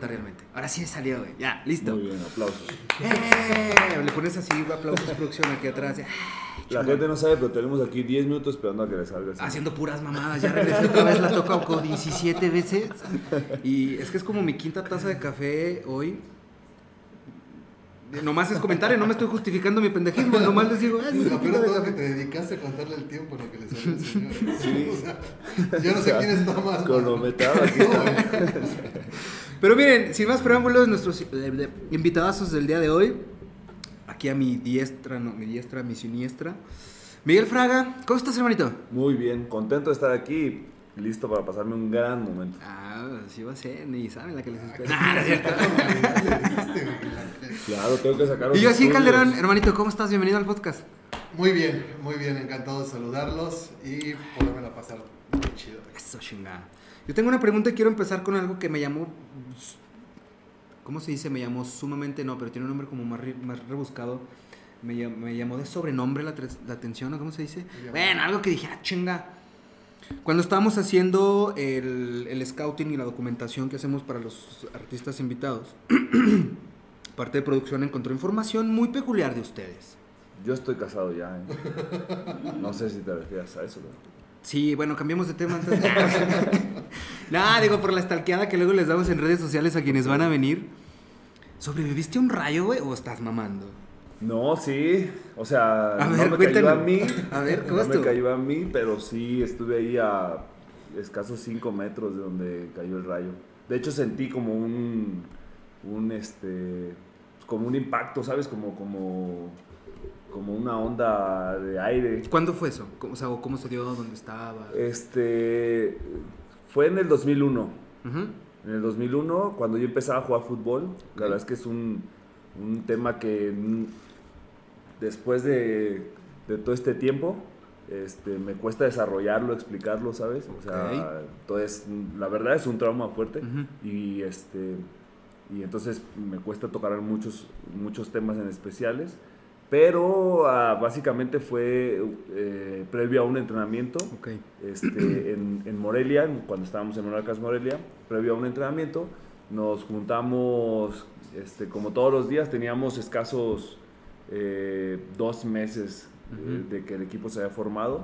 realmente. Ahora sí salió, güey. Ya, listo. Muy bien, aplausos. ¡Eh! Le pones así, aplausos, producción aquí atrás. ya. La gente no sabe, pero tenemos aquí 10 minutos esperando a que le salga. así. Haciendo puras mamadas. Ya regresé otra vez, la toco como 17 veces. Y es que es como mi quinta taza de café hoy. Nomás es comentario, no me estoy justificando mi pendejismo. Nomás les digo, ay, mi Lo peor de todo es que te dedicaste a contarle el tiempo en lo que le salió al señor. O sea, yo no sé quién está más. Cronometrado aquí está. Pero miren, sin más preámbulos, nuestros eh, de- invitadazos del día de hoy. Aquí a mi diestra, no, mi diestra, mi siniestra. Miguel Fraga, ¿cómo estás, hermanito? Muy bien, contento de estar aquí y listo para pasarme un gran momento. Ah, sí va a ser, ni saben la que les espera. Nah, no es cierto. Claro, tengo que sacar los Y yo así, estudios. Calderón, hermanito, ¿cómo estás? Bienvenido al podcast. Muy bien, muy bien, encantado de saludarlos y poderme pasar muy chido. Eso, chingada. Yo tengo una pregunta y quiero empezar con algo que me llamó. ¿Cómo se dice? Me llamó sumamente, no, pero tiene un nombre como más, re- más rebuscado. Me, llam- me llamó de sobrenombre la, atención, ¿o cómo se dice? Bueno, algo que dije, ah, chinga. Cuando estábamos haciendo el, el scouting y la documentación que hacemos para los artistas invitados, parte de producción encontró información muy peculiar de ustedes. Yo estoy casado ya, ¿eh? No sé si te refieres a eso, pero... Sí, bueno, cambiemos de tema. Nada, digo, por la stalkeada que luego les damos en redes sociales a quienes van a venir. ¿Sobreviviste a un rayo, güey, o estás mamando? No, sí, o sea, A no me cayó a mí. A ver, ¿cómo no me cayó a mí, pero sí estuve ahí a escasos 5 metros de donde cayó el rayo. De hecho sentí como un, un este, como un impacto, ¿sabes? Como, como, como una onda de aire. ¿Cuándo fue eso? ¿Cómo, o sea, o ¿cómo se dio? ¿Dónde estaba? Este, fue en el 2001. Ujú. En el 2001, cuando yo empezaba a jugar fútbol, la verdad es que es un, un tema que después de, de todo este tiempo, este, me cuesta desarrollarlo, explicarlo, ¿sabes? O sea, entonces, la verdad es un trauma fuerte y, este, y entonces me cuesta tocar muchos, muchos temas en especiales. Pero ah, básicamente fue eh, previo a un entrenamiento Ok. este, en, en Morelia, cuando estábamos en Monarcas Morelia, previo a un entrenamiento, nos juntamos, este, como todos los días, teníamos escasos eh, dos meses Ujú. de que el equipo se había formado,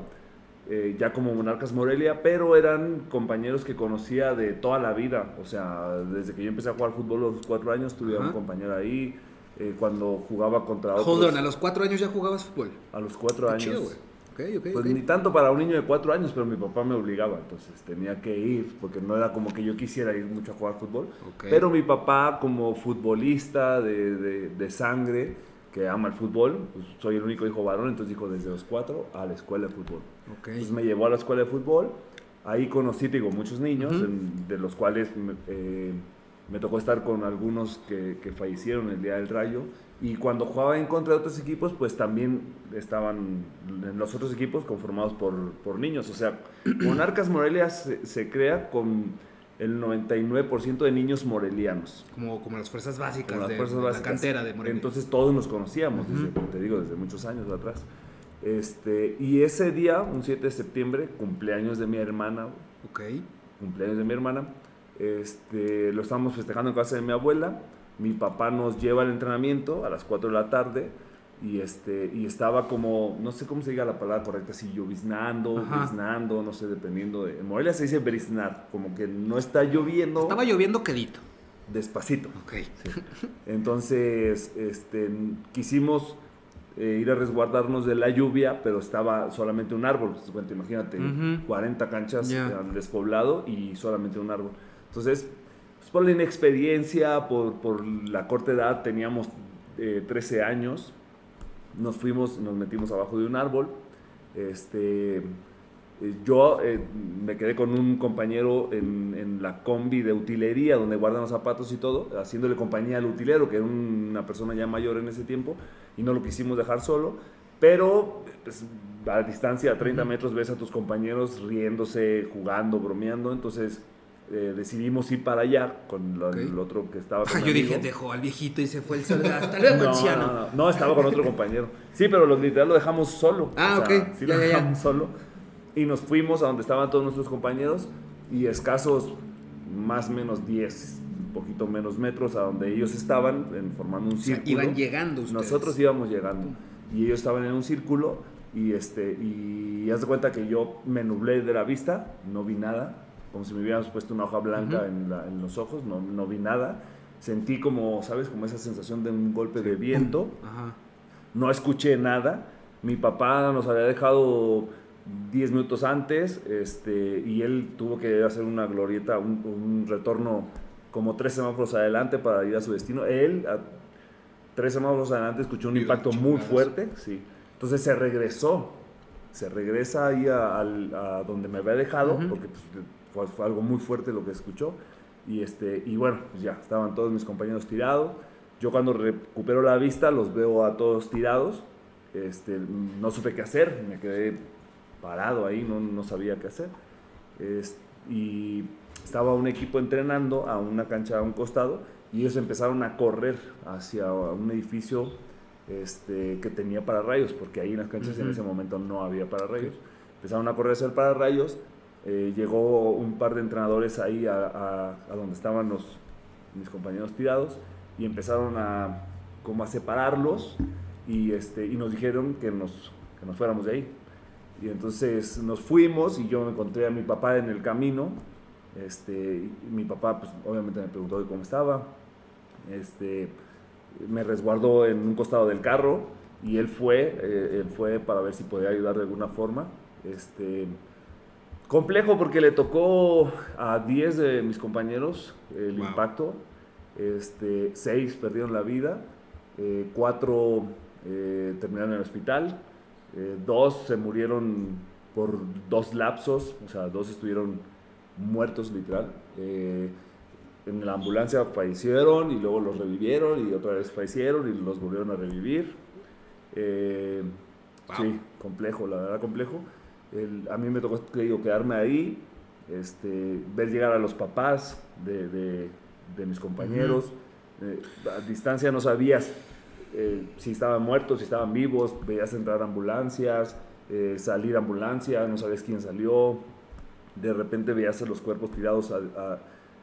eh, ya como Monarcas Morelia, pero eran compañeros que conocía de toda la vida, o sea, desde que yo empecé a jugar fútbol a los cuatro años, tuve a un compañero ahí, eh, cuando jugaba contra otros, Hold on, a los cuatro años ya jugabas fútbol. a los cuatro Qué años. chido, güey. Ok, ok, Pues ni tanto para un niño de cuatro años, pero mi papá me obligaba, entonces tenía que ir, porque no era como que yo quisiera ir mucho a jugar fútbol. Pero mi papá, como futbolista de, de- de sangre, que ama el fútbol, pues soy el único hijo varón, entonces dijo desde los cuatro a la escuela de fútbol. Entonces me llevó a la escuela de fútbol, ahí conocí, digo, muchos niños, en- de los cuales eh, me tocó estar con algunos que, que fallecieron el día del rayo. Y cuando jugaba en contra de otros equipos, pues también estaban los otros equipos conformados por, por niños. O sea, Monarcas Morelia se, se crea con el 99% de niños morelianos. Como, como las fuerzas básicas, las de, fuerzas de básicas. la cantera de Morelia. Entonces todos nos conocíamos, desde, te digo, desde muchos años atrás. Este, y ese día, un 7 de septiembre, cumpleaños de mi hermana, ok. cumpleaños de mi hermana, este, lo estábamos festejando en casa de mi abuela. Mi papá nos lleva al entrenamiento a las 4 de la tarde y, este, y estaba como, no sé cómo se diga la palabra correcta, si lloviznando, briznando, no sé, dependiendo de... En Morelia se dice briznar, como que no está lloviendo Estaba lloviendo quedito. despacito. Ok. Entonces, este, quisimos eh, ir a resguardarnos de la lluvia, pero estaba solamente un árbol. Imagínate, Ujú. 40 canchas Ya. al despoblado y solamente un árbol. Entonces, pues, por la inexperiencia, por, por la corta edad, teníamos eh, 13 años, nos fuimos, nos metimos abajo de un árbol. Este, eh, yo eh, me quedé con un compañero en, en la combi de utilería, donde guardan los zapatos y todo, haciéndole compañía al utilero, que era una persona ya mayor en ese tiempo, y no lo quisimos dejar solo. Pero pues, a distancia, a 30 metros, ves a tus compañeros riéndose, jugando, bromeando. Entonces eh, decidimos ir para allá con la- Ok. el otro que estaba Ah, con yo dije, dejó al viejito y se fue el sol. Hasta luego, No, anciano. no, no, no, estaba con otro compañero. Sí, pero lo, literal lo dejamos solo. Ah, O sea, ok. Sí, lo ya, ya. dejamos solo. Y nos fuimos a donde estaban todos nuestros compañeros y escasos más o menos 10, un poquito menos metros a donde ellos estaban, en, formando un O sea, círculo. iban llegando ustedes. Nosotros íbamos llegando y ellos estaban en un círculo y este y haz de cuenta que yo me nublé de la vista, no vi nada, como si me hubiéramos puesto una hoja blanca Ujú. en, la- en los ojos, no, no vi nada. Sentí como, ¿sabes? Como esa sensación de un golpe de viento. Ajá. No escuché nada. Mi papá nos había dejado 10 minutos antes este, y él tuvo que hacer una glorieta, un, un retorno como tres semáforos adelante para ir a su destino. Él, a tres semáforos adelante, escuchó un impacto muy fuerte. Sí. Entonces se regresó. Se regresa ahí a, al- a donde me había dejado, Ujú. porque pues, fue, fue algo muy fuerte lo que escuchó. Y, este, y bueno, pues ya, estaban todos mis compañeros tirados. Yo cuando recupero la vista los veo a todos tirados. Este, no supe qué hacer, me quedé parado ahí, no, no sabía qué hacer. Es- y estaba un equipo entrenando a una cancha a un costado y ellos empezaron a correr hacia un edificio este, que tenía pararrayos, porque ahí en las canchas en Ujú. ese momento no había pararrayos. Empezaron a correr hacia el pararrayos, eh, llegó un par de entrenadores ahí a, a- a donde estaban los, mis compañeros tirados y empezaron a como a separarlos y, este, y nos dijeron que nos, que nos fuéramos de ahí. Y entonces nos fuimos y yo me encontré a mi papá en el camino. Este, mi papá, pues obviamente me preguntó de cómo estaba. Este, me resguardó en un costado del carro y él fue, eh, él fue para ver si podía ayudar de alguna forma. Este, complejo porque le tocó a 10 de mis compañeros el Wow. impacto. Este, 6 perdieron la vida, 4 terminaron en el hospital, eh, dos se murieron por dos lapsos, o sea, dos estuvieron muertos literal. Eh, en la ambulancia fallecieron y luego los revivieron y otra vez fallecieron y los volvieron a revivir. Eh, Wow. Sí, complejo, la verdad complejo. El- a mí me tocó te digo, quedarme ahí, este, ver llegar a los papás de, de- de mis compañeros. Eh, a distancia no sabías eh, si estaban muertos, si estaban vivos, veías entrar ambulancias, eh, salir ambulancia, no sabías quién salió. De repente veías los cuerpos tirados a- a-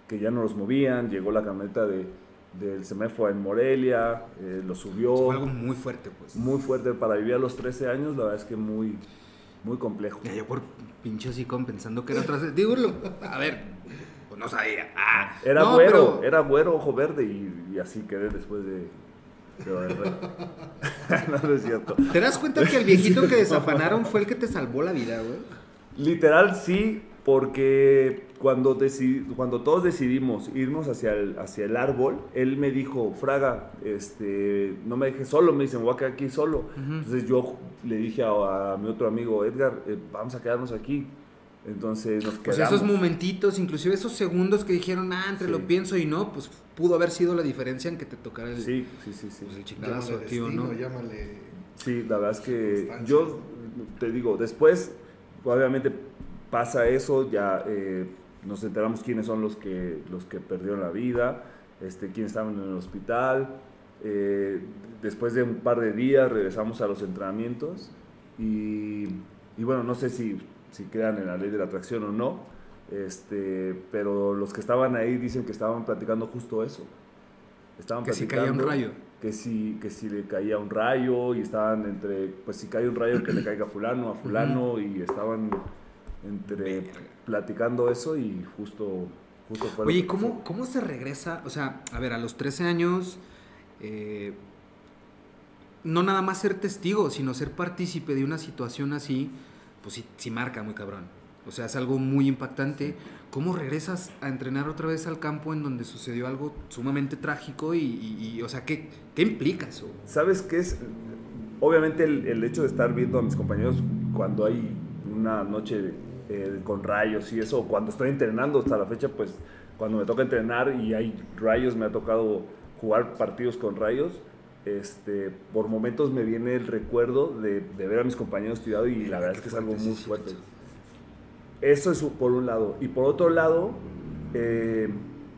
que ya no los movían, llegó la camioneta de, del semáforo en Morelia, lo subió. Fue algo muy fuerte, pues. Muy fuerte para vivir a los 13 años, la verdad es que muy, muy complejo. Ya yo por pinche así pensando que era otra. Digo, a ver, pues no sabía. Ah, Era no, güero, pero- era güero, ojo verde y, y así quedé después de... de- no, no es cierto. ¿Te das cuenta que el viejito que desafanaron fue el que te salvó la vida, güey? Literal sí, porque cuando, decidi- cuando todos decidimos irnos hacia el, hacia el árbol, él me dijo, Fraga, este, no me dejes solo, me dice, me voy a quedar aquí solo. Entonces yo le dije a, a mi otro amigo, Edgar, eh, vamos a quedarnos aquí. Entonces nos Pues quedamos. esos momentitos, inclusive esos segundos que dijeron, ah, entre Sí. lo pienso y no, pues pudo haber sido la diferencia en que te tocara el, Sí, sí, sí, sí. pues, el chingadazo Llámale aquí o destino, no. llámale... Sí, la verdad es que yo te digo, después obviamente pasa eso, ya eh, nos enteramos quiénes son los que, los que perdieron la vida, este, quiénes estaban en el hospital. eh, después de un par de días regresamos a los entrenamientos y, y bueno, no sé si, si crean en la ley de la atracción o no, este, pero los que estaban ahí dicen que estaban platicando justo eso. Estaban Que si caía un rayo. que si, que si le caía un rayo y estaban entre, pues si cae un rayo que le caiga a fulano, a fulano y estaban entre Verga. platicando eso y justo, justo fue Oye, ¿cómo. ¿cómo se regresa? O sea, a ver, a los 13 años, eh, no nada más ser testigo, sino ser partícipe de una situación así, pues sí, sí marca muy cabrón. O sea, es algo muy impactante. ¿Cómo regresas a entrenar otra vez al campo en donde sucedió algo sumamente trágico? Y, y- y, o sea, ¿qué, ¿qué implica eso? ¿Sabes qué es? Obviamente el, el hecho de estar viendo a mis compañeros cuando hay una noche eh, con rayos y eso, cuando estoy entrenando hasta la fecha, pues cuando me toca entrenar y hay rayos, me ha tocado jugar partidos con rayos, este, por momentos me viene el recuerdo de, de ver a mis compañeros tirados y la verdad es que es algo muy fuerte. Eso es por un lado. Y por otro lado, eh,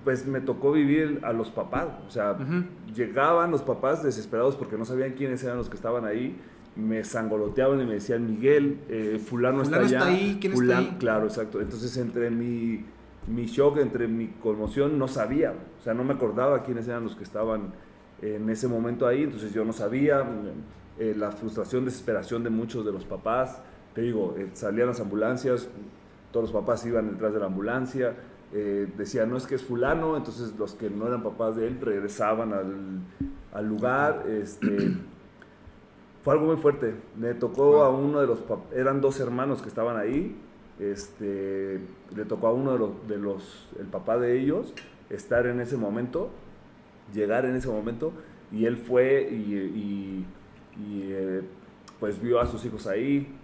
pues me tocó vivir a los papás. O sea, Ujú. llegaban los papás desesperados porque no sabían quiénes eran los que estaban ahí. Me sangoloteaban y me decían, Miguel, eh, fulano, Fulano está está allá. ahí, ¿quién está Fulano- ahí? Claro, exacto. Entonces entre mi, mi shock, entre mi conmoción, no sabía. O sea, no me acordaba quiénes eran los que estaban en ese momento ahí. Entonces yo no sabía. Eh, la frustración, desesperación de muchos de los papás. Te digo, eh, salían las ambulancias, todos los papás iban detrás de la ambulancia. Eh, decían, no es que es fulano, entonces los que no eran papás de él regresaban al, al lugar. Este, fue algo muy fuerte. Me tocó a uno de los, eran dos hermanos que estaban ahí, este, le tocó a uno de los, de los, el papá de ellos, estar en ese momento, llegar en ese momento, y él fue y, y, eh, pues vio a sus hijos ahí.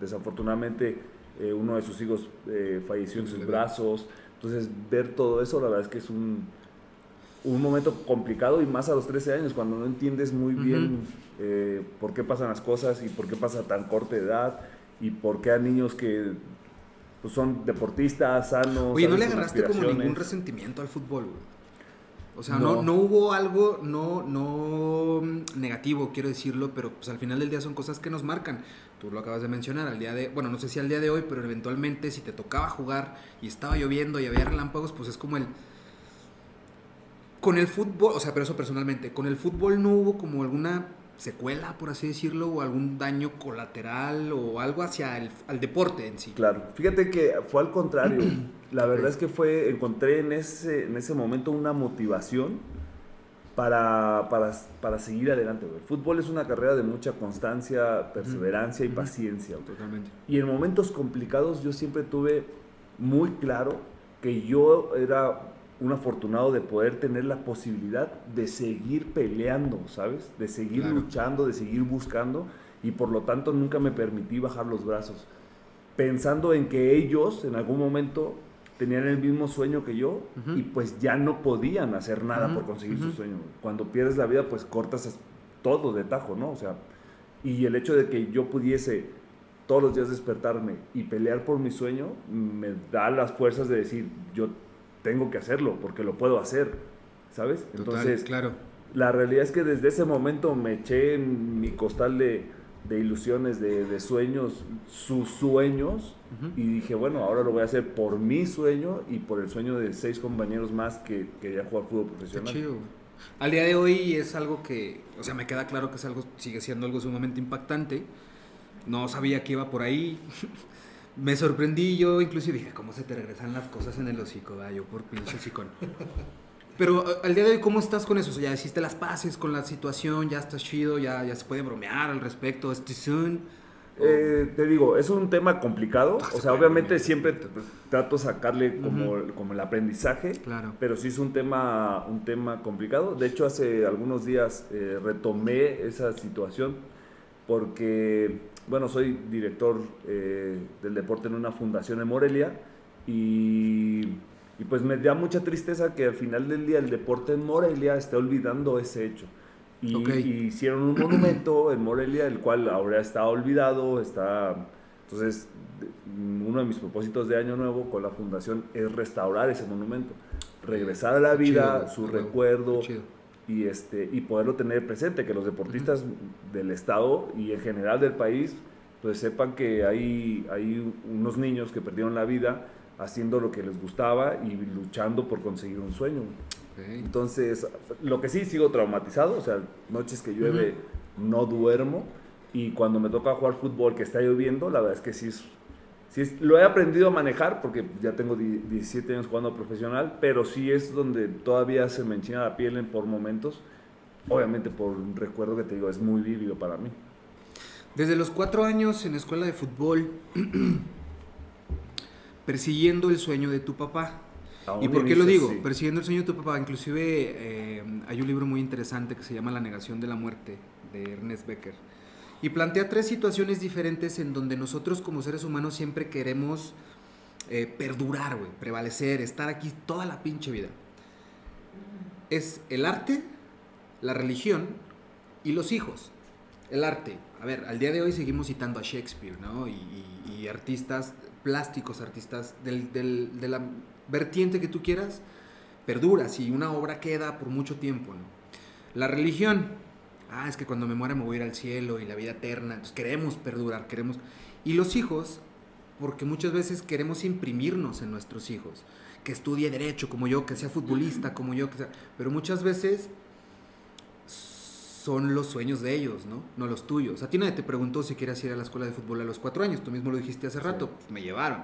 Desafortunadamente eh, uno de sus hijos eh, falleció en sus brazos. Entonces ver todo eso la verdad es que es un, un momento complicado y más a los 13 años cuando no entiendes muy bien por qué pasan las cosas y por qué pasa tan corta edad y por qué a niños que pues, son deportistas, sanos. Oye, ¿no le agarraste como ningún resentimiento al fútbol, O sea, no. no, hubo algo, no, no negativo, quiero decirlo, pero pues al final del día son cosas que nos marcan. Tú lo acabas de mencionar, al día de, bueno, no sé si al día de hoy, pero eventualmente si te tocaba jugar y estaba lloviendo y había relámpagos, pues es como el... Con el fútbol, o sea, pero eso personalmente, con el fútbol no hubo como alguna secuela, por así decirlo, o algún daño colateral o algo hacia el al deporte en sí. Claro, fíjate que fue al contrario. La verdad es que fue, encontré en ese, en ese momento una motivación para, para, para seguir adelante. El fútbol es una carrera de mucha constancia, perseverancia y paciencia. Totalmente. Y en momentos complicados yo siempre tuve muy claro que yo era un afortunado de poder tener la posibilidad de seguir peleando, ¿sabes? De seguir luchando, de seguir buscando y por lo tanto nunca me permití bajar los brazos, pensando en que ellos en algún momento tenían el mismo sueño que yo y pues ya no podían hacer nada por conseguir su sueño. Cuando pierdes la vida pues cortas todo de tajo, ¿no? O sea, y el hecho de que yo pudiese todos los días despertarme y pelear por mi sueño me da las fuerzas de decir, yo tengo que hacerlo porque lo puedo hacer, ¿sabes? Entonces, claro. la realidad es que desde ese momento me eché en mi costal de, ilusiones, de, sueños, sus sueños, y dije, bueno, ahora lo voy a hacer por mi sueño y por el sueño de seis compañeros más que querían jugar fútbol profesional. Qué chido. Al día de hoy es algo que, o sea, me queda claro que es algo, sigue siendo algo sumamente impactante. No sabía que iba por ahí. me sorprendí yo, inclusive dije, ¿cómo se te regresan las cosas en el hocico? Ah, yo por pinche hocicón. Pero al día de hoy, ¿cómo estás con eso? O sea, ya hiciste las paces con la situación, ya estás chido, ya, ya se puede bromear al respecto, ¿es soon? Eh, te digo, es un tema complicado. Ah, o sea, obviamente siempre trato de sacarle como, como el aprendizaje. Claro. Pero sí es un tema, un tema complicado. De hecho, hace algunos días eh, retomé esa situación porque bueno, soy director eh, del deporte en una fundación en Morelia y, pues me da mucha tristeza que al final del día el deporte en Morelia esté olvidando ese hecho. Y, hicieron un monumento en Morelia, el cual ahora está olvidado, está... Entonces, uno de mis propósitos de año nuevo con la fundación es restaurar ese monumento, regresar a la vida, su recuerdo, y, este, y poderlo tener presente, que los deportistas del Estado y en general del país, pues sepan que hay, hay unos niños que perdieron la vida haciendo lo que les gustaba y luchando por conseguir un sueño. Entonces, lo que sí, sigo traumatizado, o sea, noches que llueve no duermo y cuando me toca jugar fútbol que está lloviendo, la verdad es que sí es Sí, lo he aprendido a manejar porque ya tengo 17 años jugando profesional, pero sí es donde todavía se me enchina la piel en, por momentos. Obviamente por un recuerdo que te digo, es muy vívido para mí. Desde los cuatro años en la escuela de fútbol, persiguiendo el sueño de tu papá. ¿Y por qué lo digo? Persiguiendo el sueño de tu papá. Inclusive eh, hay un libro muy interesante que se llama La negación de la muerte, de Ernest Becker y plantea tres situaciones diferentes en donde nosotros como seres humanos siempre queremos eh, perdurar, güey, prevalecer, estar aquí toda la pinche vida. Es el arte, la religión y los hijos. El arte. A ver, al día de hoy seguimos citando a Shakespeare, ¿no? Y, artistas plásticos, artistas de la vertiente que tú quieras, perduras y una obra queda por mucho tiempo, ¿no? La religión, ah, es que cuando me muera me voy a ir al cielo y la vida eterna. Entonces queremos perdurar, queremos... Y los hijos, porque muchas veces queremos imprimirnos en nuestros hijos. Que estudie derecho como yo, que sea futbolista como yo, que sea... Pero muchas veces son los sueños de ellos, ¿no? No los tuyos. A ti nadie te preguntó si querías ir a la escuela de fútbol a los cuatro años. Tú mismo lo dijiste hace rato. Pues me llevaron.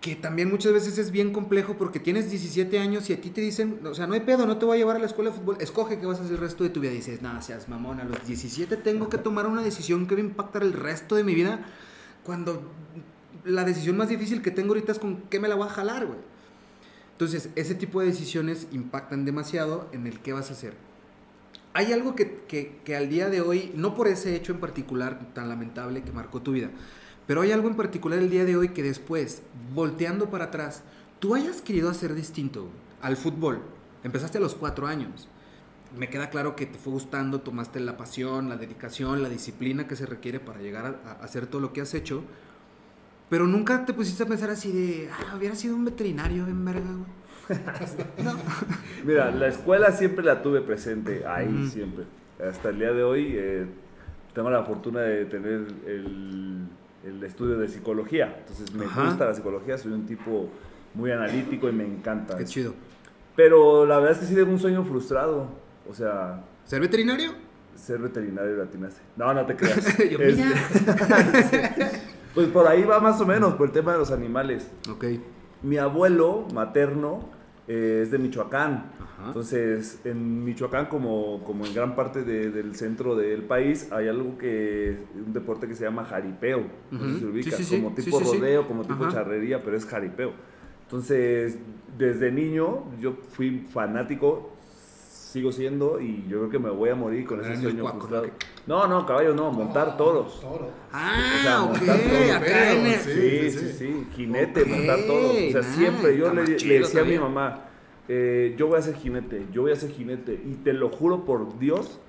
Que también muchas veces es bien complejo porque tienes 17 años y a ti te dicen, o sea, no hay pedo, no te voy a llevar a la escuela de fútbol. Escoge qué vas a hacer el resto de tu vida. Y dices, nada, seas mamón. A los 17 tengo que tomar una decisión que va a impactar el resto de mi vida cuando la decisión más difícil que tengo ahorita es con qué me la voy a jalar, güey. Entonces, ese tipo de decisiones impactan demasiado en el qué vas a hacer hay algo que, al día de hoy, no por ese hecho en particular tan lamentable que marcó tu vida, pero hay algo en particular el día de hoy que después, volteando para atrás, tú hayas querido hacer distinto al fútbol. Empezaste a los cuatro años. Me queda claro que te fue gustando, tomaste la pasión, la dedicación, la disciplina que se requiere para llegar a, hacer todo lo que has hecho. Pero nunca te pusiste a pensar así de, ah, hubiera sido un veterinario en verga, güey. Mira, la escuela siempre la tuve presente, ahí siempre. Hasta el día de hoy eh, tengo la fortuna de tener el, el estudio de psicología. Entonces me gusta la psicología, soy un tipo muy analítico y me encanta. Qué chido. Pero la verdad es que sí tengo un sueño frustrado. O sea... ¿Ser veterinario? Ser veterinario latinaste. No, no te creas. Yo, pues por ahí va más o menos, por el tema de los animales. Ok. Mi abuelo materno eh, es de Michoacán. Entonces, en Michoacán, como, como en gran parte del centro del país, hay algo que, un deporte que se llama jaripeo. se ubica como tipo rodeo, como tipo charrería, pero es jaripeo. Entonces, desde niño, yo fui fanático, sigo siendo, y yo creo que me voy a morir con ese sueño frustrado. No, no, caballo no, montar toros. Ah, ok, acá en sí, sí, sí, jinete, montar toros. O sea, siempre yo le, decía a mi mamá, eh, yo voy a ser jinete, yo voy a ser jinete. Y te lo juro por Dios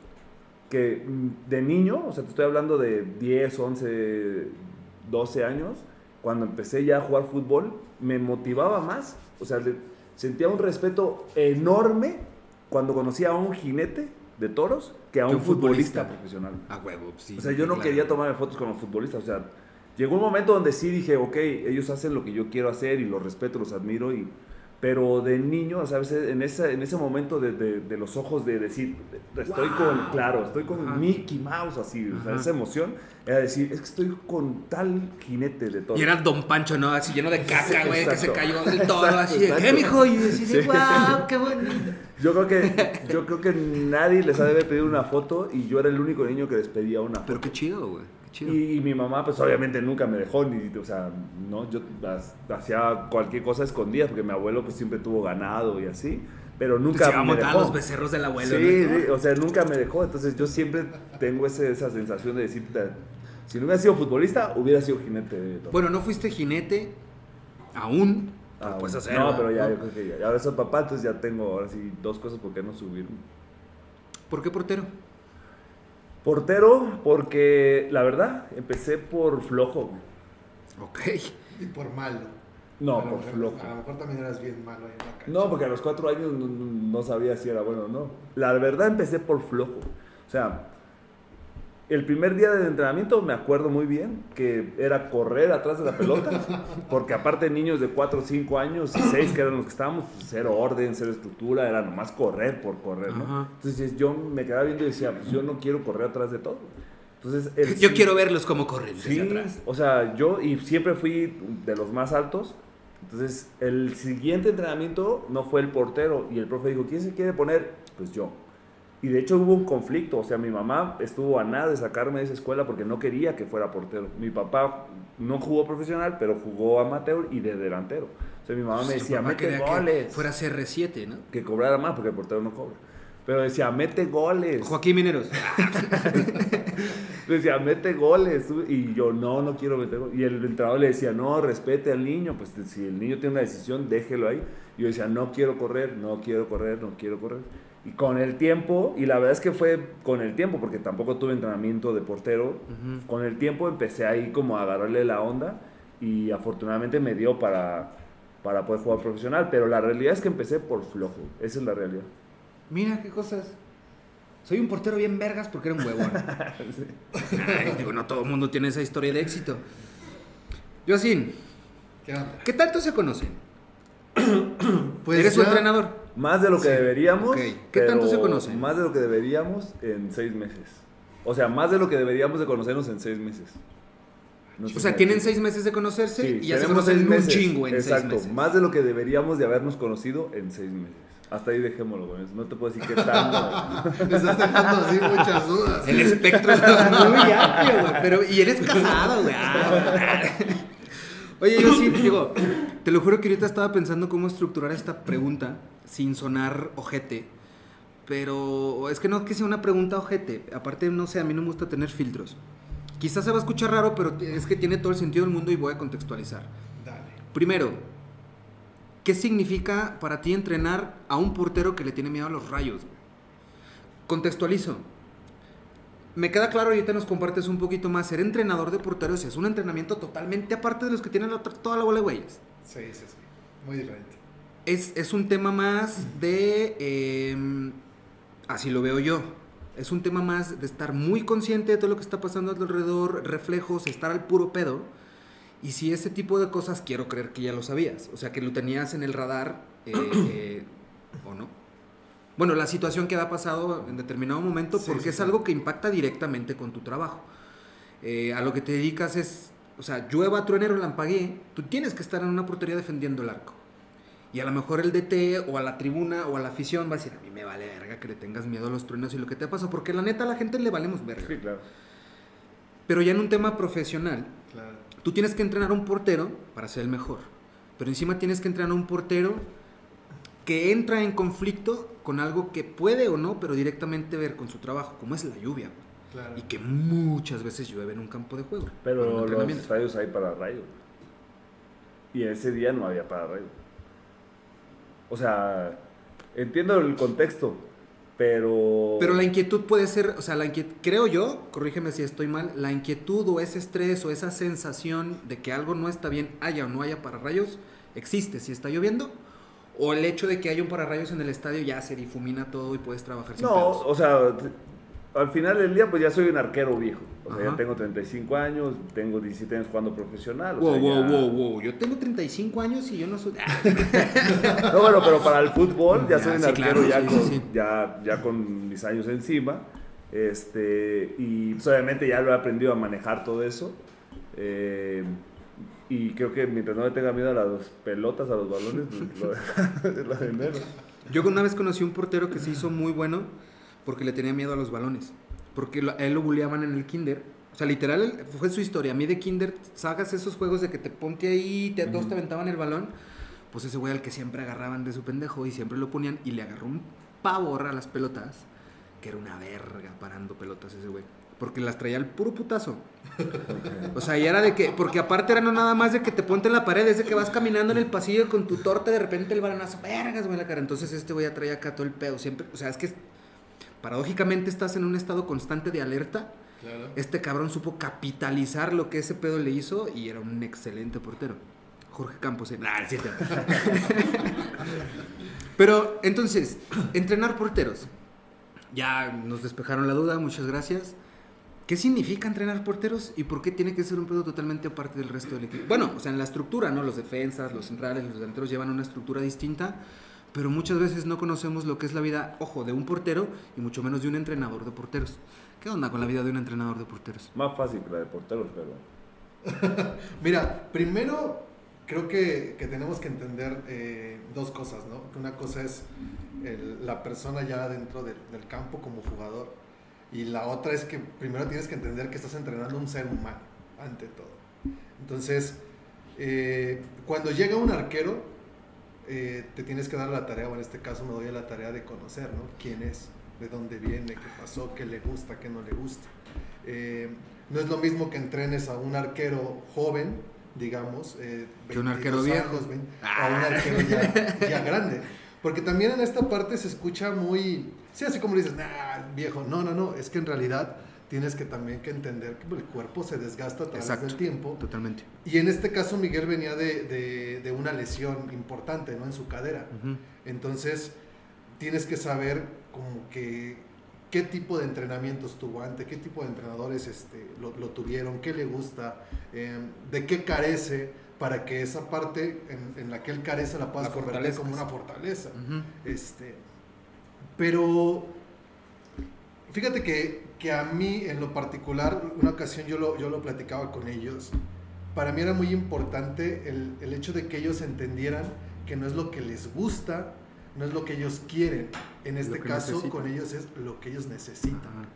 que mm, de niño, o sea, te estoy hablando de 10, 11, 12 años, cuando empecé ya a jugar fútbol, me motivaba más. O sea, sentía un respeto enorme cuando conocía a un jinete de toros que a un, futbolista, profesional. A huevo, sí. O sea, yo no quería tomarme fotos con los futbolistas. O sea, llegó un momento donde sí dije, ok, ellos hacen lo que yo quiero hacer y los respeto, los admiro y pero de niño, o sea, en ese, en ese momento de, de, los ojos de decir, estoy con, claro, estoy con Mickey Mouse, así, o sea, esa emoción, era decir, es que estoy con tal jinete de todo. Y era Don Pancho, ¿no? Así lleno de caca, güey, que se cayó del todo, así de, ¿qué, mijo? Y decía, wow, qué bonito. Yo creo, que, yo creo que nadie les ha de pedido una foto y yo era el único niño que les pedía una foto. Pero qué chido, güey. Y, mi mamá, pues obviamente nunca me dejó, ni, o sea, no, yo hacía cualquier cosa escondida, porque mi abuelo pues siempre tuvo ganado y así, pero nunca me dejó. los becerros del abuelo. Sí, sí, o sea, nunca me dejó, entonces yo siempre tengo ese, esa sensación de decir, si no hubiera sido futbolista, hubiera sido jinete. Bueno, no fuiste jinete aún, ah, pues hacer. No, pero ya, yo creo que ya, ahora soy papá, entonces ya tengo ahora sí dos cosas por qué no subirme. ¿Por qué portero? Portero, porque la verdad, empecé por flojo. Ok. Y por malo. No, por flojo. A lo mejor también eras bien malo en la cancha. No, porque a los cuatro años no, sabía si era bueno o no. La verdad empecé por flojo. O sea, el primer día de entrenamiento me acuerdo muy bien que era correr atrás de la pelota, porque aparte niños de 4 o 5 años y 6 que eran los que estábamos, pues, cero orden, cero estructura, era nomás correr por correr, ¿no? Entonces yo me quedaba viendo y decía, pues yo no quiero correr atrás de todo. Entonces, yo quiero verlos como corren sí, atrás. O sea, yo y siempre fui de los más altos. Entonces, el siguiente entrenamiento no fue el portero y el profe dijo, ¿quién se quiere poner? Pues yo. Y de hecho hubo un conflicto, o sea, mi mamá estuvo a nada de sacarme de esa escuela porque no quería que fuera portero. Mi papá no jugó profesional, pero jugó amateur y de delantero. O sea, mi mamá me decía, mete goles. fuera CR7, ¿no? Que cobrara más porque el portero no cobra. Pero decía, mete goles. Joaquín Mineros. decía, mete goles. Y yo, no, no quiero meter goles. Y el entrenador le decía, no, respete al niño. Pues si el niño tiene una decisión, déjelo ahí. Y yo decía, no quiero correr, no quiero correr, no quiero correr. Y con el tiempo, y la verdad es que fue con el tiempo, porque tampoco tuve entrenamiento de portero, con el tiempo empecé ahí como a agarrarle la onda y afortunadamente me dio para, para poder jugar profesional, pero la realidad es que empecé por flojo, esa es la realidad. Mira qué cosas. Soy un portero bien vergas porque era un huevón. digo, no todo el mundo tiene esa historia de éxito. Yosin, ¿Qué? ¿qué tanto se conocen? Pues ¿Eres su entrenador? Más de lo que Sí. deberíamos. ¿Qué tanto se conocen? Más de lo que deberíamos en seis meses. O sea, más de lo que deberíamos de conocernos en seis meses. No sé O sea, tienen seis meses de conocerse Sí, y ya se tenemos conocen seis un meses. chingo en Exacto, seis meses. más de lo que deberíamos de habernos conocido en seis meses. Hasta ahí dejémoslo, güey. No te puedo decir qué tanto. Me estás dejando así muchas dudas. El espectro es muy amplio, güey. Pero, y eres casado, güey. Oye, yo sí, digo, te lo juro que ahorita estaba pensando cómo estructurar esta pregunta sin sonar ojete. Pero es que no es que sea una pregunta ojete. Aparte, no sé, a mí no me gusta tener filtros. Quizás se va a escuchar raro, pero es que tiene todo el sentido del mundo y voy a contextualizar. Dale. Primero, ¿qué significa para ti entrenar a un portero que le tiene miedo a los rayos? Contextualizo. Me queda claro, ahorita nos compartes un poquito más. Ser entrenador de porteros es un entrenamiento totalmente aparte de los que tienen la otra- toda la bola de güeyes. Sí, sí, sí. Muy diferente. Es, es un tema más de... eh, así lo veo yo. Es un tema más de estar muy consciente de todo lo que está pasando a tu alrededor, reflejos, estar al puro pedo. Y si ese tipo de cosas quiero creer que ya lo sabías. O sea, que lo tenías en el radar eh, eh, o no. Bueno, la situación que ha pasado en determinado momento Sí, porque sí, es sí. algo que impacta directamente con tu trabajo. Eh, a lo que te dedicas es, o sea, llueva, truenero, lampaguee, tú tienes que estar en una portería defendiendo el arco. Y a lo mejor el DT o a la tribuna o a la afición va a decir, a mí me vale verga que le tengas miedo a los truenos y lo que te pasa, porque la neta a la gente le valemos verga. Sí, claro. Pero ya en un tema profesional, Claro. tú tienes que entrenar a un portero para ser el mejor. Pero encima tienes que entrenar a un portero que entra en conflicto con algo que puede o no, pero directamente ver con su trabajo, como es la lluvia. Claro. Y que muchas veces llueve en un campo de juego. Pero los estadios hay para rayos. Y ese día no había para rayos. O sea, entiendo el contexto, pero... Pero la inquietud puede ser, o sea, la inquiet- creo yo, corrígeme si estoy mal, la inquietud o ese estrés o esa sensación de que algo no está bien, haya o no haya pararrayos, existe si está lloviendo, o el hecho de que haya un pararrayos en el estadio ya se difumina todo y puedes trabajar sin No, pedos. o sea, al final del día pues ya soy un arquero viejo. O sea, Ajá. ya tengo 35 años, tengo 17 años jugando profesional. o Wow, sea, wow, ya- wow, wow, yo tengo 35 años y yo no soy... No, bueno, pero para el fútbol ya Ya, soy un sí, arquero claro, ya, sí, con, sí. Ya, ya con mis años encima. Este, y pues, obviamente ya lo he aprendido a manejar todo eso. Eh, y creo que mientras no le tenga miedo a las pelotas, a los balones, pues lo, de menos. Yo una vez conocí un portero que se hizo muy bueno porque le tenía miedo a los balones. Porque a él lo bulleaban en el kinder. O sea, literal, fue su historia. A mí de kinder, sagas esos juegos de que te ponte ahí, te, todos te aventaban el balón. Pues ese güey al que siempre agarraban de su pendejo y siempre lo ponían y le agarró un pavor a las pelotas. Que era una verga parando pelotas ese güey. Porque las traía al puro putazo. O sea, y era de que, porque aparte era no nada más de que te ponte en la pared, es de que vas caminando en el pasillo con tu torta, de repente el balonazo, vergas, güey, la cara. Entonces este güey ya traía acá todo el pedo. Siempre, o sea, es que paradójicamente estás en un estado constante de alerta. Claro. Este cabrón supo capitalizar lo que ese pedo le hizo y era un excelente portero. Jorge Campos, ¿eh? Nah, sí, Pero entonces, entrenar porteros. Ya nos despejaron la duda, muchas gracias. ¿Qué significa entrenar porteros y por qué tiene que ser un pedo totalmente aparte del resto del equipo? Bueno, o sea, en la estructura, ¿no? Los defensas, los centrales, los delanteros llevan una estructura distinta, pero muchas veces no conocemos lo que es la vida, ojo, de un portero y mucho menos de un entrenador de porteros. ¿Qué onda con la vida de un entrenador de porteros? Más fácil que la de porteros, pero... Mira, primero creo que, que tenemos que entender eh, dos cosas, ¿no? Que una cosa es el- la persona ya dentro del, del campo como jugador y la otra es que primero tienes que entender que estás entrenando a un ser humano, ante todo. Entonces, eh, cuando llega un arquero, eh, te tienes que dar la tarea, o en este caso me doy a la tarea de conocer, ¿no? ¿Quién es? ¿De dónde viene? ¿Qué pasó? ¿Qué le gusta? ¿Qué no le gusta? Eh, no es lo mismo que entrenes a un arquero joven, digamos, eh, Que un 22 arquero viejo. vein- a un arquero ya, ya grande. Porque también en esta parte se escucha muy, sí, así como dices, nah, viejo, no, no, no, es que en realidad tienes que también que entender que el cuerpo se desgasta a través Exacto. del tiempo. Totalmente. Y en este caso Miguel venía de, de- de una lesión importante, ¿no? En su cadera. Entonces, tienes que saber como que qué tipo de entrenamientos tuvo antes, qué tipo de entrenadores este, lo, lo tuvieron, qué le gusta, eh, de qué carece, para que esa parte en, en la que él carece la puedas La convertir como una fortaleza. Este, pero fíjate que, que a mí en lo particular, una ocasión yo lo, yo lo platicaba con ellos, para mí era muy importante el, el hecho de que ellos entendieran que no es lo que les gusta, no es lo que ellos quieren. En este caso, necesitan. con ellos es lo que ellos necesitan. Ajá.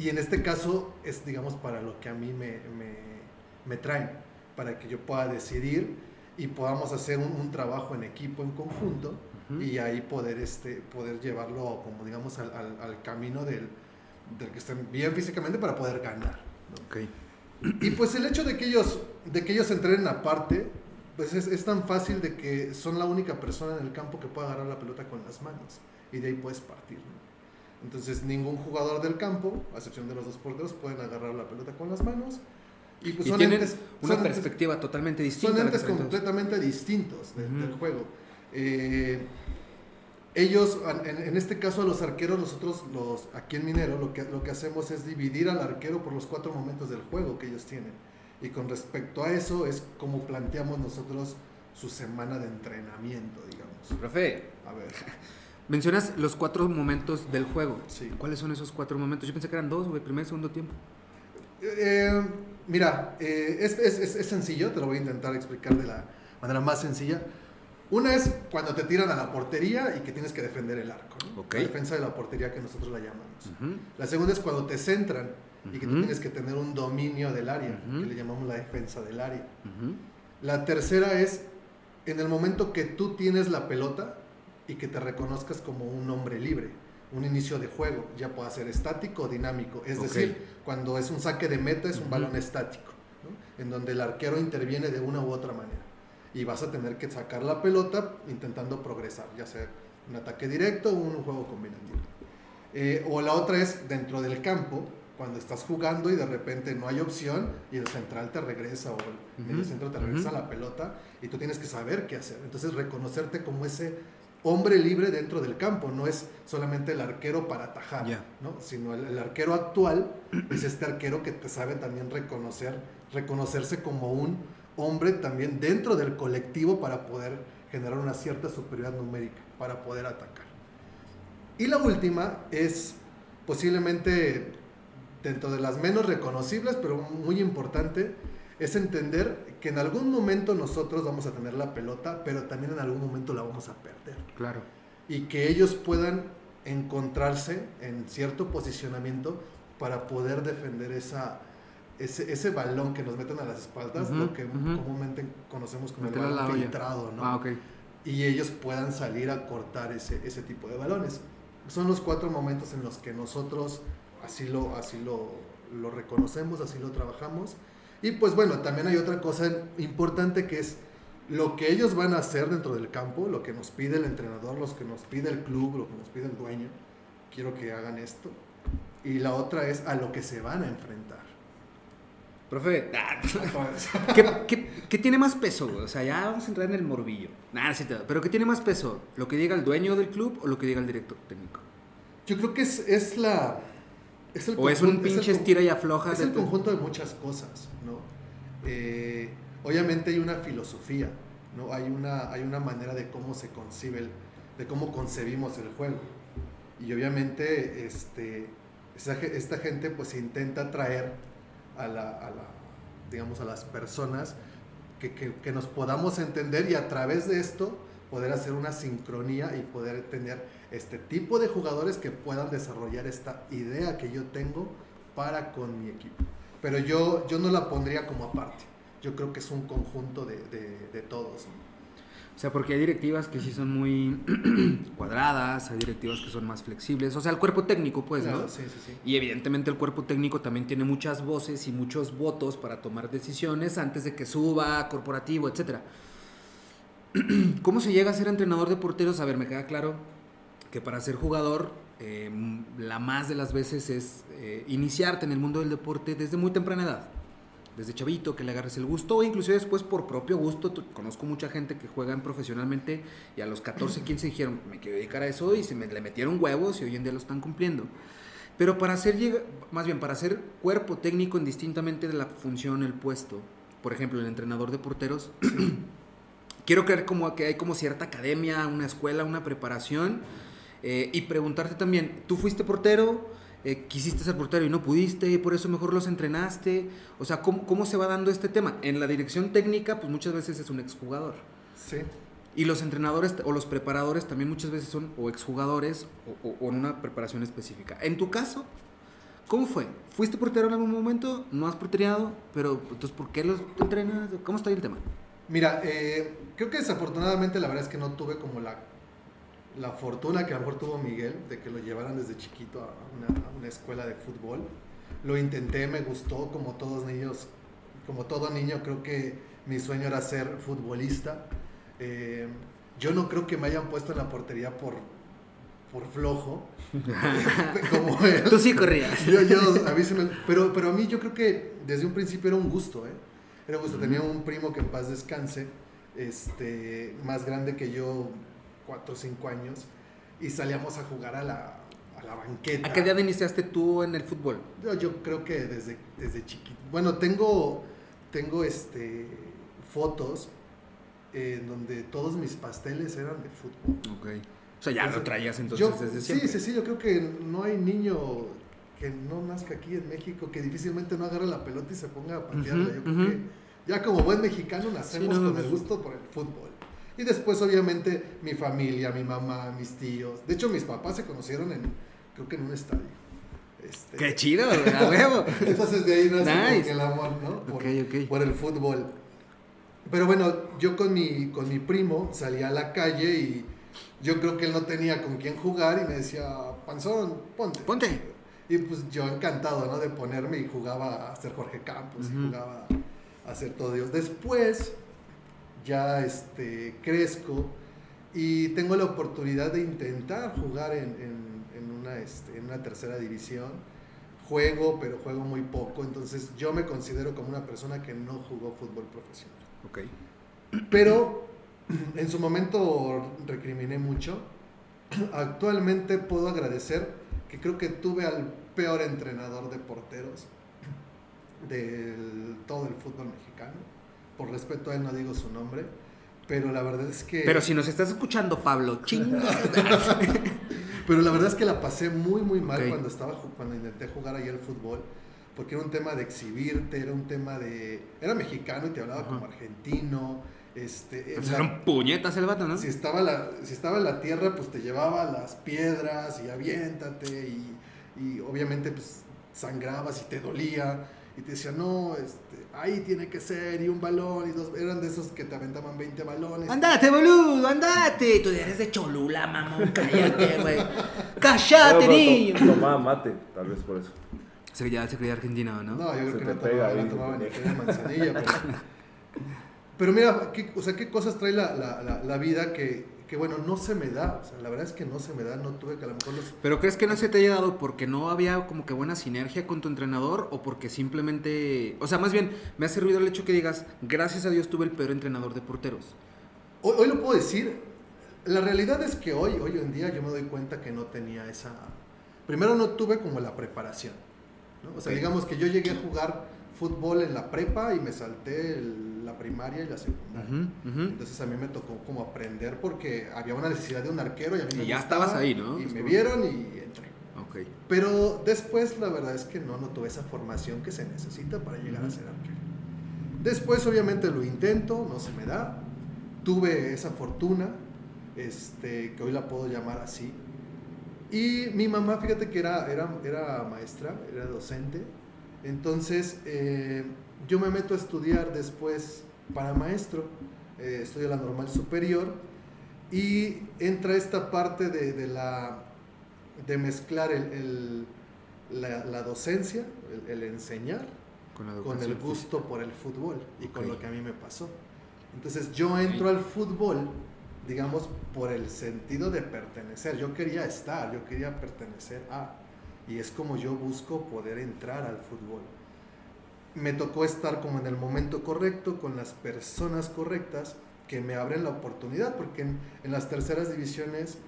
Y en este caso es, digamos, para lo que a mí me, me, me traen, para que yo pueda decidir y podamos hacer un, un trabajo en equipo, en conjunto, Ujú. y ahí poder, este, poder llevarlo, como digamos, al, al- al camino del, del que estén bien físicamente para poder ganar. ¿no? Ok. Y pues el hecho de que ellos, de que ellos entrenen aparte, pues es, es tan fácil de que son la única persona en el campo que puede agarrar la pelota con las manos y de ahí puedes partir. ¿no? Entonces ningún jugador del campo, a excepción de los dos porteros, pueden agarrar la pelota con las manos. Y pues Y son tienen entes, una son entes- perspectiva totalmente distinta. son entes completamente distintos de- Ujú. del juego. Eh, ellos, en, en este caso a los arqueros, nosotros los, aquí en Minero, lo que, lo que hacemos es dividir al arquero por los cuatro momentos del juego que ellos tienen. Y con respecto a eso es como planteamos nosotros su semana de entrenamiento, digamos. Profe, A ver, mencionas los cuatro momentos del juego. sí. ¿Cuáles son esos cuatro momentos? Yo pensé que eran dos, güey, primer y segundo tiempo. Eh, mira, eh, es, es- es- es sencillo, te lo voy a intentar explicar de la manera más sencilla. Una es cuando te tiran a la portería y que tienes que defender el arco. La defensa de la portería que nosotros la llamamos. La segunda es cuando te centran y que tú tienes que tener un dominio del área, que le llamamos la defensa del área. La tercera es en el momento que tú tienes la pelota y que te reconozcas como un hombre libre, un inicio de juego, ya pueda ser estático o dinámico. Es decir, cuando es un saque de meta es un balón estático, ¿no? en donde el arquero interviene de una u otra manera. Y vas a tener que sacar la pelota intentando progresar, ya sea un ataque directo o un juego combinativo. Eh, o la otra es dentro del campo, cuando estás jugando y de repente no hay opción y el central te regresa o el centro te regresa la pelota y tú tienes que saber qué hacer. Entonces reconocerte como ese hombre libre dentro del campo, no es solamente el arquero para atajar. ¿no? sino el, el arquero actual es este arquero que te sabe también reconocer, reconocerse como un hombre también dentro del colectivo para poder generar una cierta superioridad numérica, para poder atacar. Y la última es posiblemente dentro de las menos reconocibles, pero muy importante, es entender que en algún momento nosotros vamos a tener la pelota, pero también en algún momento la vamos a perder. Claro. Y que ellos puedan encontrarse en cierto posicionamiento para poder defender esa, ese, ese balón que nos meten a las espaldas, Ujú, lo que ujú. comúnmente conocemos como el balón filtrado, ¿no? Ah, ok. y ellos puedan salir a cortar ese, ese tipo de balones. Son los cuatro momentos en los que nosotros así lo, así lo, lo reconocemos, así lo trabajamos. Y pues bueno, también hay otra cosa importante que es lo que ellos van a hacer dentro del campo, lo que nos pide el entrenador, lo que nos pide el club, lo que nos pide el dueño. Quiero que hagan esto. Y la otra es a lo que se van a enfrentar. Profe, ¿qué, qué, qué tiene más peso? güey? O sea, ya vamos a entrar en el morbillo. Nada, sí pero ¿qué tiene más peso? ¿Lo que diga el dueño del club o lo que diga el director técnico? Yo creo que es, es la... Es el ¿O es un conjunto- pinche con- tira y afloja? Es el conjunto de muchas cosas, ¿no? Eh, obviamente hay una filosofía, ¿no? Hay una, hay una manera de cómo se concibe, el- de cómo concebimos el juego. Y obviamente este, esta, esta gente pues intenta traer a, la, a la- digamos, a las personas que, que- que nos podamos entender y a través de esto poder hacer una sincronía y poder tener este tipo de jugadores que puedan desarrollar esta idea que yo tengo para con mi equipo. Pero yo, yo no la pondría como aparte. Yo creo que es un conjunto de, de- de todos. O sea, porque hay directivas que sí son muy cuadradas, hay directivas que son más flexibles. O sea, el cuerpo técnico, pues, ¿no? Sí, sí, sí. Y evidentemente el cuerpo técnico también tiene muchas voces y muchos votos para tomar decisiones antes de que suba, corporativo, etcétera. ¿Cómo se llega a ser entrenador de porteros? A ver, me queda claro que para ser jugador, eh, la más de las veces es eh, iniciarte en el mundo del deporte desde muy temprana edad. Desde chavito, que le agarres el gusto, o inclusive después por propio gusto. Conozco mucha gente que juegan profesionalmente y a los 14, 15 dijeron, me quiero dedicar a eso y se me, le metieron huevos y hoy en día lo están cumpliendo. Pero para hacer, más bien, para hacer cuerpo técnico indistintamente de la función, el puesto, por ejemplo, el entrenador de porteros, quiero creer como que hay como cierta academia, una escuela, una preparación, eh, y preguntarte también, ¿tú fuiste portero? Eh, quisiste ser portero y no pudiste, y por eso mejor los entrenaste. O sea, ¿cómo, ¿cómo se va dando este tema? En la dirección técnica, pues muchas veces es un exjugador. Sí. Y los entrenadores o los preparadores también muchas veces son o exjugadores o, o, o en una preparación específica. En tu caso, ¿cómo fue? ¿Fuiste portero en algún momento? ¿No has portereado? Pero, entonces, ¿por qué los entrenas? ¿Cómo está ahí el tema? Mira, eh, creo que desafortunadamente la verdad es que no tuve como la, la fortuna que a lo mejor tuvo Miguel de que lo llevaran desde chiquito a una, a una escuela de fútbol. Lo intenté, me gustó, como todos niños, como todo niño, creo que mi sueño era ser futbolista. Eh, yo no creo que me hayan puesto en la portería por, por flojo, como él. Tú sí corrías. Yo, yo, a mí se me- pero, pero a mí yo creo que desde un principio era un gusto, ¿eh? Era un gusto. Tenía un primo que en paz descanse, este, más grande que yo, cuatro o cinco años, y salíamos a jugar a la, a la banqueta. ¿A qué edad iniciaste tú en el fútbol? Yo, yo creo que desde, desde chiquito. Bueno, tengo, tengo este, fotos en donde todos mis pasteles eran de fútbol. Ok. O sea, ya lo traías entonces Yo- desde sí, siempre. Sí, sí, yo creo que no hay niño que no nazca aquí en México que difícilmente no agarre la pelota y se ponga a patearla. Ujú, yo creo ujú. que ya como buen mexicano nacemos Sí, no, con pues- el gusto por el fútbol. Y después, obviamente, mi familia, mi mamá, mis tíos. De hecho, mis papás se conocieron en, creo que en un estadio. Este, ¡Qué chido! ¡A huevo! Entonces de ahí nace Nice. el amor, ¿no? Por, Ok, ok. por el fútbol. Pero bueno, yo con mi, con mi primo salía a la calle y yo creo que él no tenía con quién jugar y me decía, Panzón, ponte. Ponte. Y pues yo encantado, ¿no? De ponerme y jugaba a ser Jorge Campos Ujú. y jugaba a ser todo Dios. Después ya este, crezco y tengo la oportunidad de intentar jugar en, en- en una, este, en una tercera división. Juego, pero juego muy poco, entonces yo me considero como una persona que no jugó fútbol profesional. Ok. Pero en su momento recriminé mucho. Actualmente puedo agradecer que creo que tuve al peor entrenador de porteros del todo el fútbol mexicano. Por respeto a él no digo su nombre, pero la verdad es que Pero si nos estás escuchando, Pablo, chinga. pero la verdad es que la pasé muy muy mal Ok. cuando estaba cuando intenté jugar el fútbol, porque era un tema de exhibirte, era un tema de era mexicano y te hablaba Ajá. como argentino, este Pues la- eran puñetas el vato, ¿no? si estaba, la, si estaba en la tierra, pues te llevaba las piedras y aviéntate y, y obviamente pues sangrabas y te dolía y te decía, no, este, ahí tiene que ser y un balón y dos, eran de esos que te aventaban 20 balones. Andate, boludo, andate. Tú eres de Cholula, mamón, cállate, güey. Cállate, niño. to- tomaba mate, tal vez por eso. Se ya se creía argentino, ¿no? No, yo creo que no tomaba, ahí, no tomaba ni que manzanilla. Pero, pero mira, ¿qué, o sea, qué cosas trae la, la, la, la vida que, que, bueno, no se me da. O sea, la verdad es que no se me da, no tuve que a lo mejor los... ¿Pero crees que no se te haya dado porque no había como que buena sinergia con tu entrenador o porque simplemente... O sea, más bien, me hace ruido el hecho que digas, gracias a Dios tuve el peor entrenador de porteros. Hoy, hoy lo puedo decir. La realidad es que hoy, hoy en día, yo me doy cuenta que no tenía esa. Primero, no tuve como la preparación. ¿no? O sea, digamos que yo llegué a jugar fútbol en la prepa y me salté el- la primaria y la secundaria. Ujú, ujú. Entonces a mí me tocó como aprender porque había una necesidad de un arquero y a mí me Y ya gustaba, estabas ahí, ¿no? Y me Estuvo- vieron y entré. Ok. Pero después la verdad es que no, no tuve esa formación que se necesita para llegar a Ujú. ser arquero. Después obviamente lo intento, no se me da. Tuve esa fortuna, este, que hoy la puedo llamar así. Y mi mamá, fíjate que era, era, era maestra, era docente. Entonces eh, yo me meto a estudiar después para maestro. Eh, estudio la normal superior. Y entra esta parte de, de la, de mezclar el, el- la, la docencia, el, el enseñar, Con, el gusto por el fútbol y con lo que a mí me pasó. Entonces yo entro al fútbol, digamos, por el sentido de pertenecer. Yo quería estar, yo quería pertenecer a. Y es como yo busco poder entrar al fútbol. me tocó estar como en el momento correcto, con las personas correctas, que me abren la oportunidad, porque en, en las terceras divisiones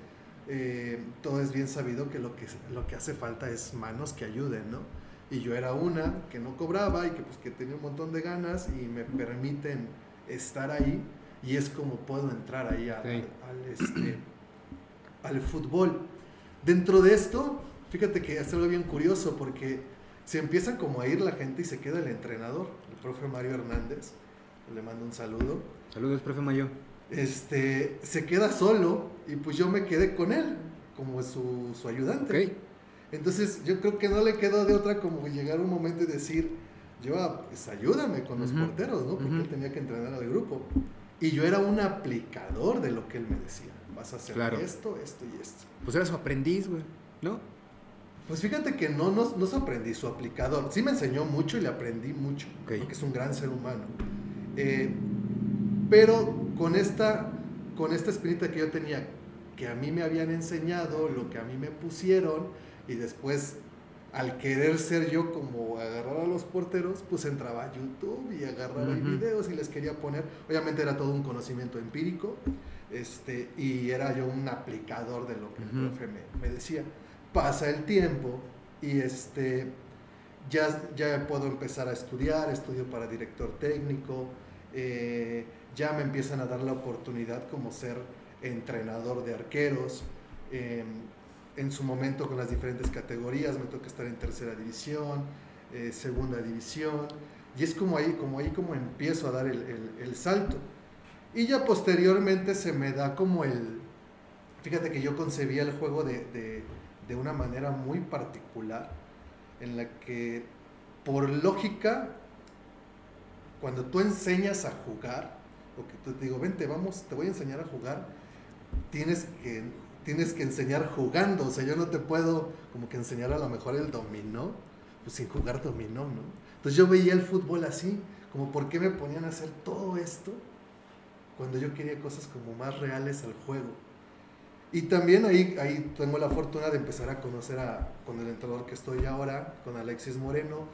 eh, todo es bien sabido que lo, que lo que hace falta es manos que ayuden, ¿no? Y yo era una que no cobraba y que, pues, que tenía un montón de ganas y me permiten estar ahí y es como puedo entrar ahí a- Sí. al, este, al fútbol. Dentro de esto, fíjate que es algo bien curioso porque se empieza como a ir la gente y se queda el entrenador, el profe Mario Hernández, le mando un saludo Saludos, profe Mayo. este, se queda solo y pues yo me quedé con él como su, su ayudante. Entonces yo creo que no le quedó de otra como llegar un momento y decir, yo, ah, pues ayúdame con los porteros, ¿no? Porque él tenía que entrenar al grupo. Y yo era un aplicador de lo que él me decía. Vas a hacer Claro. esto, esto y esto. Pues era su aprendiz, güey. ¿No? Pues fíjate que no, no, no aprendí su aplicador. Sí me enseñó mucho y le aprendí mucho. Ok. Porque es un gran ser humano. Eh, pero con esta, con esta espinita que yo tenía, que a mí me habían enseñado, lo que a mí me pusieron, y después al querer ser yo como agarrar a los porteros, pues entraba a YouTube y agarraba Ujú. videos y les quería poner. Obviamente era todo un conocimiento empírico, este, y era yo un aplicador de lo que el profe me, me decía. Pasa el tiempo y este, ya, ya puedo empezar a estudiar, estudio para director técnico, eh, ya me empiezan a dar la oportunidad como ser entrenador de arqueros. eh, en su momento con las diferentes categorías, me toca estar en tercera división, eh, segunda división, y es como ahí, como ahí como empiezo a dar el, el- salto. Y ya posteriormente se me da como el, fíjate que yo concebía el juego de- de una manera muy particular, en la que por lógica, cuando tú enseñas a jugar, o que tú te digo, vente, vamos, te voy a enseñar a jugar, tienes que, tienes que enseñar jugando, o sea, yo no te puedo como que enseñar a lo mejor el dominó, pues sin jugar dominó, ¿no? Entonces yo veía el fútbol así, como por qué me ponían a hacer todo esto cuando yo quería cosas como más reales al juego. Y también ahí, ahí tengo la fortuna de empezar a conocer a, con el entrenador que estoy ahora, con Alexis Moreno.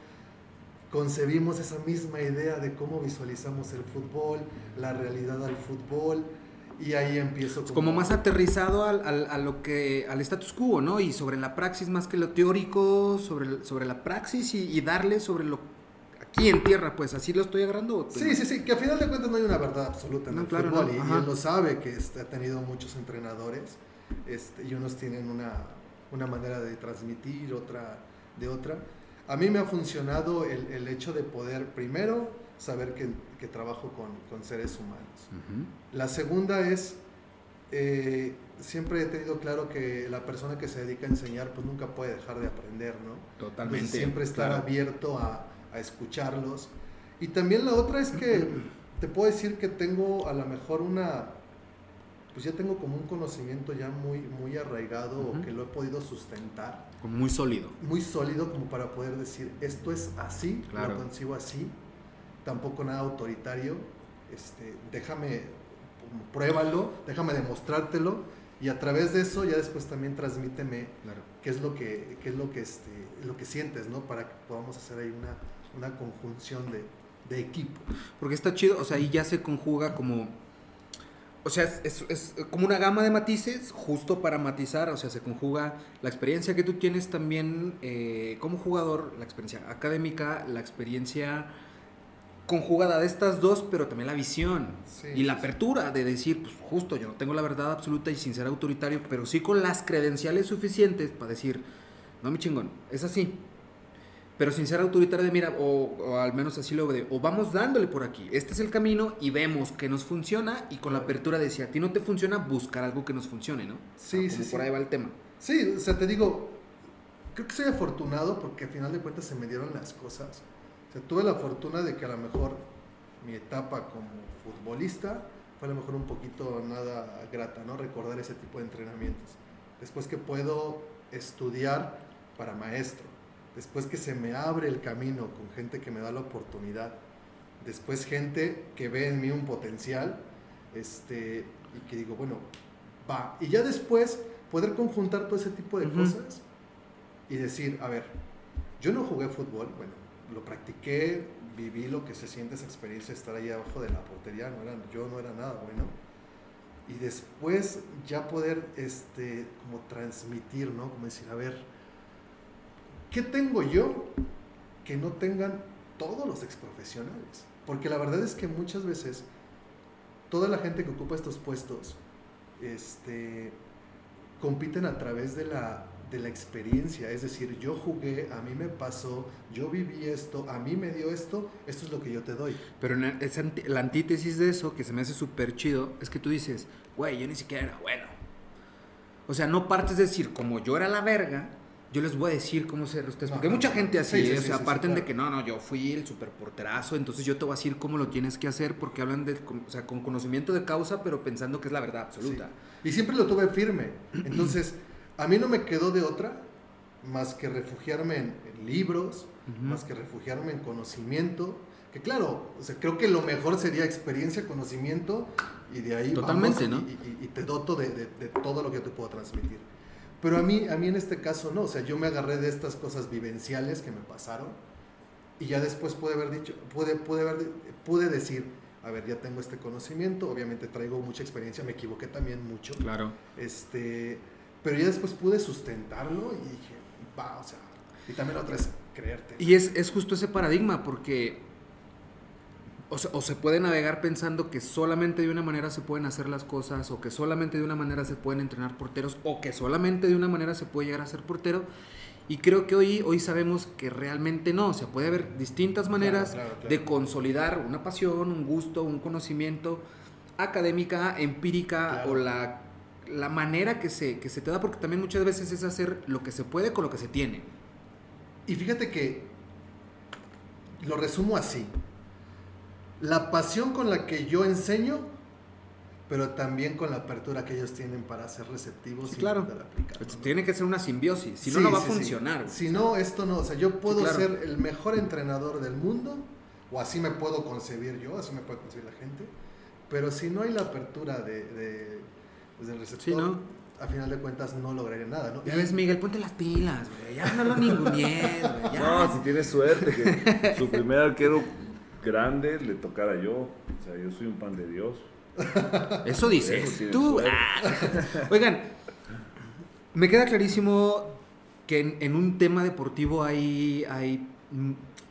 Concebimos esa misma idea de cómo visualizamos el fútbol, la realidad al fútbol, y ahí empiezo Como más aterrizado al, al- a lo que, al status quo, ¿no? Y sobre la praxis más que lo teórico, sobre, sobre la praxis y, y darle sobre lo aquí en tierra, pues así lo estoy agarrando. Sí, sí, sí, que a final de cuentas no hay una verdad absoluta en No, el claro, fútbol no, y, él lo sabe que este, ha tenido muchos entrenadores este, y unos tienen una, una manera de transmitir, otra de otra. A mí me ha funcionado el, el hecho de poder primero saber que, que trabajo con, con seres humanos. La segunda es, eh, siempre he tenido claro que la persona que se dedica a enseñar pues nunca puede dejar de aprender, ¿no? Totalmente. Entonces, siempre estar claro. abierto a, a escucharlos. Y también la otra es que te puedo decir que tengo a lo mejor una, pues ya tengo como un conocimiento ya muy, muy arraigado o que lo he podido sustentar, muy sólido. muy sólido como para poder decir esto es así, Claro. lo concibo así, tampoco nada autoritario, este, déjame, pruébalo, déjame demostrártelo y a través de eso ya después también transmíteme Claro. qué es lo que, qué es lo que, este, lo que sientes, ¿no? Para que podamos hacer ahí una, una conjunción de, de equipo. Porque está chido, o sea, ahí ya se conjuga como. O sea, es, es- como una gama de matices, justo para matizar, o sea, se conjuga la experiencia que tú tienes también eh, como jugador, la experiencia académica, la experiencia conjugada de estas dos, pero también la visión Sí, y la sí. apertura de decir, pues justo, yo no tengo la verdad absoluta y sin ser autoritario, pero sí con las credenciales suficientes para decir, no, mi chingón, es así. Pero sin ser autoritario de, mira, o, o al menos así lo de, o vamos dándole por aquí, este es el camino y vemos que nos funciona y con la apertura de si a ti no te funciona, buscar algo que nos funcione, ¿no? Sí, sí, sí. Por ahí va el tema. Sí, o sea, te digo, creo que soy afortunado porque al final de cuentas se me dieron las cosas. O sea, tuve la fortuna de que a lo mejor mi etapa como futbolista fue a lo mejor un poquito nada grata, ¿no? Recordar ese tipo de entrenamientos. Después que puedo estudiar para maestro. Después que se me abre el camino con gente que me da la oportunidad. Después gente que ve en mí un potencial este, y que digo, bueno, va. Y ya después poder conjuntar todo ese tipo de cosas y decir, a ver, yo no jugué fútbol, bueno, lo practiqué viví lo que se siente esa experiencia de estar ahí abajo de la portería, no era, yo no era nada bueno. Y después ya poder este, como transmitir, ¿no? Como decir, a ver, ¿qué tengo yo que no tengan todos los exprofesionales? Porque la verdad es que muchas veces toda la gente que ocupa estos puestos este, compiten a través de la, experiencia. Es decir, yo jugué, a mí me pasó, yo viví esto, a mí me dio esto, esto es lo que yo te doy. Pero la antítesis de eso, que se me hace súper chido, es que tú dices, güey, yo ni siquiera era bueno. O sea, no partes de decir, como yo era la verga, yo les voy a decir cómo ser ustedes. Porque hay mucha gente así, ¿eh? o sea, parten de que no, no, yo fui el super porterazo, entonces yo te voy a decir cómo lo tienes que hacer, porque hablan de, o sea, con conocimiento de causa, pero pensando que es la verdad absoluta. Y siempre lo tuve firme. Entonces, a mí no me quedó de otra más que refugiarme en, libros, más que refugiarme en conocimiento. Que claro, o sea, creo que lo mejor sería experiencia, conocimiento, y de ahí Totalmente, ¿no? y, y, te doto de, de, de todo lo que te puedo transmitir. Pero a mí, a mí en este caso no, o sea, yo me agarré de estas cosas vivenciales que me pasaron y ya después pude haber dicho, pude, pude, haber, pude decir, a ver, ya tengo este conocimiento, obviamente traigo mucha experiencia, me equivoqué también mucho. Claro. Este, pero ya después pude sustentarlo y dije, va, o sea, y también otra es creerte. Y es, es justo ese paradigma, porque o se, puede navegar pensando que solamente de una manera se pueden hacer las cosas, o que solamente de una manera se pueden entrenar porteros, o que solamente de una manera se puede llegar a ser portero. Y creo que hoy, hoy sabemos que realmente no, o sea, puede haber distintas maneras de consolidar una pasión, un gusto, un conocimiento académica, empírica, o la, la manera que se, que se te da, porque también muchas veces es hacer lo que se puede con lo que se tiene. Y fíjate que lo resumo así la pasión con la que yo enseño, pero también con la apertura que ellos tienen para ser receptivos y claro. aplicar. Tiene que ser una simbiosis, si no, no va a funcionar. Si no, esto no. O sea, yo puedo ser el mejor entrenador del mundo, o así me puedo concebir yo, así me puede concebir la gente, pero si no hay la apertura de, de pues, del receptor, a final de cuentas no lograré nada, ¿no? Ya ves, Miguel, ponte las pilas, güey. Ya no lo ningunees, güey. No, si tienes suerte que su primer arquero grande le tocara yo. O sea, yo soy un pan de Dios. Eso dices tú. Ah. Oigan, me queda clarísimo que en, un tema deportivo hay, hay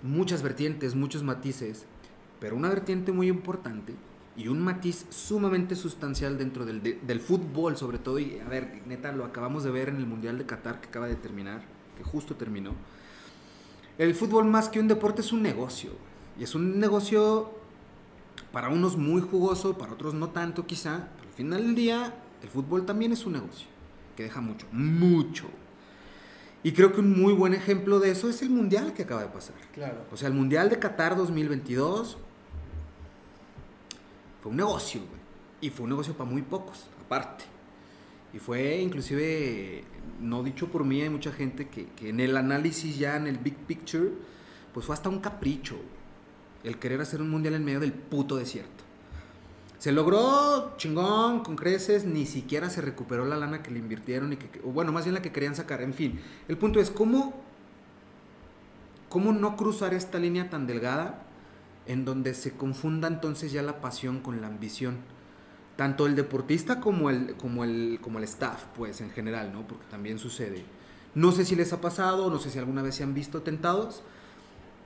muchas vertientes, muchos matices, pero una vertiente muy importante y un matiz sumamente sustancial dentro del, del, fútbol, sobre todo, y a ver, neta, lo acabamos de ver en el Mundial de Qatar que acaba de terminar, que justo terminó. El fútbol más que un deporte es un negocio. Y es un negocio para unos muy jugoso, para otros no tanto quizá, pero al final del día el fútbol también es un negocio que deja mucho, mucho. Y creo que un muy buen ejemplo de eso es el Mundial que acaba de pasar. Claro. O sea, el Mundial de Qatar 2022 fue un negocio, Y fue un negocio para muy pocos, aparte. Y fue inclusive, no dicho por mí, hay mucha gente que, que en el análisis ya, en el big picture, pues fue hasta un capricho el querer hacer un mundial en medio del puto desierto. Se logró chingón, con creces, ni siquiera se recuperó la lana que le invirtieron y que, bueno, más bien la que querían sacar. En fin, el punto es cómo, cómo no cruzar esta línea tan delgada en donde se confunda entonces ya la pasión con la ambición. Tanto el deportista como el, como el, como el staff, pues en general, ¿no? Porque también sucede. No sé si les ha pasado, no sé si alguna vez se han visto tentados,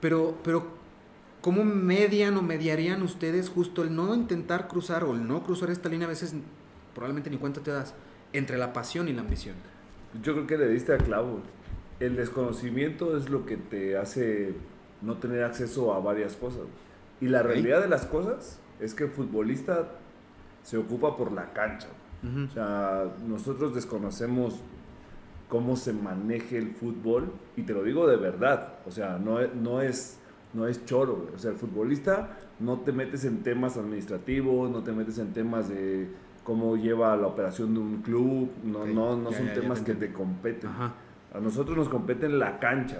pero, pero ¿Cómo median o mediarían ustedes justo el no intentar cruzar o el no cruzar esta línea? A veces probablemente ni cuenta te das entre la pasión y la ambición. Yo creo que le diste a clavo. El desconocimiento es lo que te hace no tener acceso a varias cosas. Y la realidad de las cosas es que el futbolista se ocupa por la cancha. O sea, nosotros desconocemos cómo se maneje el fútbol y te lo digo de verdad. O sea, no, no es no es choro, O sea, el futbolista no te metes en temas administrativos, no te metes en temas de cómo lleva la operación de un club, no, no, no son temas que te competen. A nosotros nos competen la cancha.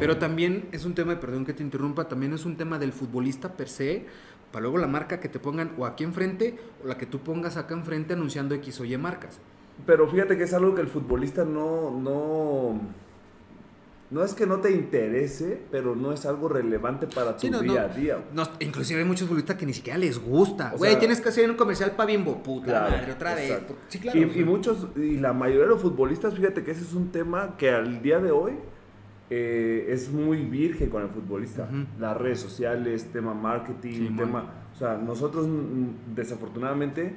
Pero también es un tema, perdón que te interrumpa, también es un tema del futbolista per se, para luego la marca que te pongan o aquí enfrente o la que tú pongas acá enfrente anunciando X o Y marcas. Pero fíjate que es algo que el futbolista no, no no es que no te interese, pero no es algo relevante para tu Sí, no, día no. a día. No, inclusive hay muchos futbolistas que ni siquiera les gusta. Güey, tienes que hacer un comercial para Bimbo. Puta Claro, madre, otra vez. Sí, claro. Y, muchos, y la mayoría de los futbolistas, fíjate que ese es un tema que al día de hoy eh, es muy virgen con el futbolista. Las redes sociales, tema marketing, Sí, tema... O sea, nosotros mm, desafortunadamente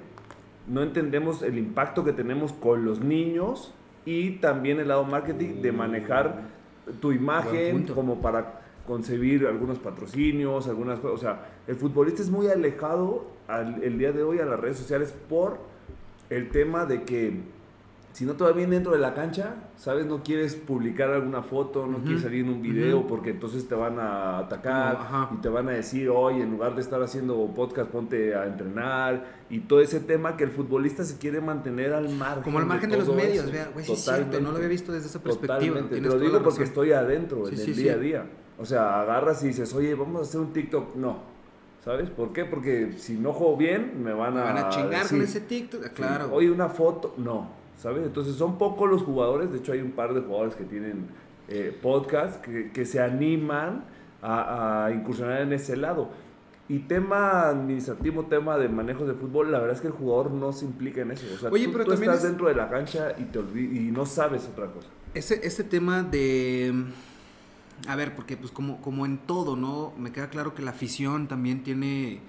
no entendemos el impacto que tenemos con los niños y también el lado marketing de manejar tu imagen como para concebir algunos patrocinios, algunas cosas. O sea, el futbolista es muy alejado al- el día de hoy a las redes sociales por el tema de que si no te va bien dentro de la cancha, ¿sabes? No quieres publicar alguna foto, no quieres salir en un video porque entonces te van a atacar y te van a decir, oye, en lugar de estar haciendo podcast, ponte a entrenar y todo ese tema que el futbolista se quiere mantener al margen. Como al margen de los medios, eso. vea, güey, sí cierto, no lo había visto desde esa perspectiva. Te lo digo porque estoy adentro Sí, en sí, el sí. día a día. O sea, agarras y dices, oye, vamos a hacer un TikTok. No, ¿sabes? ¿Por qué? Porque si no juego bien, me van Me a, van a chingar con ese TikTok. Claro. Oye, una foto, no, ¿sabes? Entonces son pocos los jugadores, de hecho hay un par de jugadores que tienen eh, podcast que, que se animan a, a incursionar en ese lado. Y tema administrativo, tema de manejo de fútbol, la verdad es que el jugador no se implica en eso. O sea, Oye, tú, pero tú estás es- dentro de la cancha y, te y no sabes otra cosa. Ese, ese tema de... A ver, porque pues como, como en todo, ¿no? Me queda claro que la afición también tiene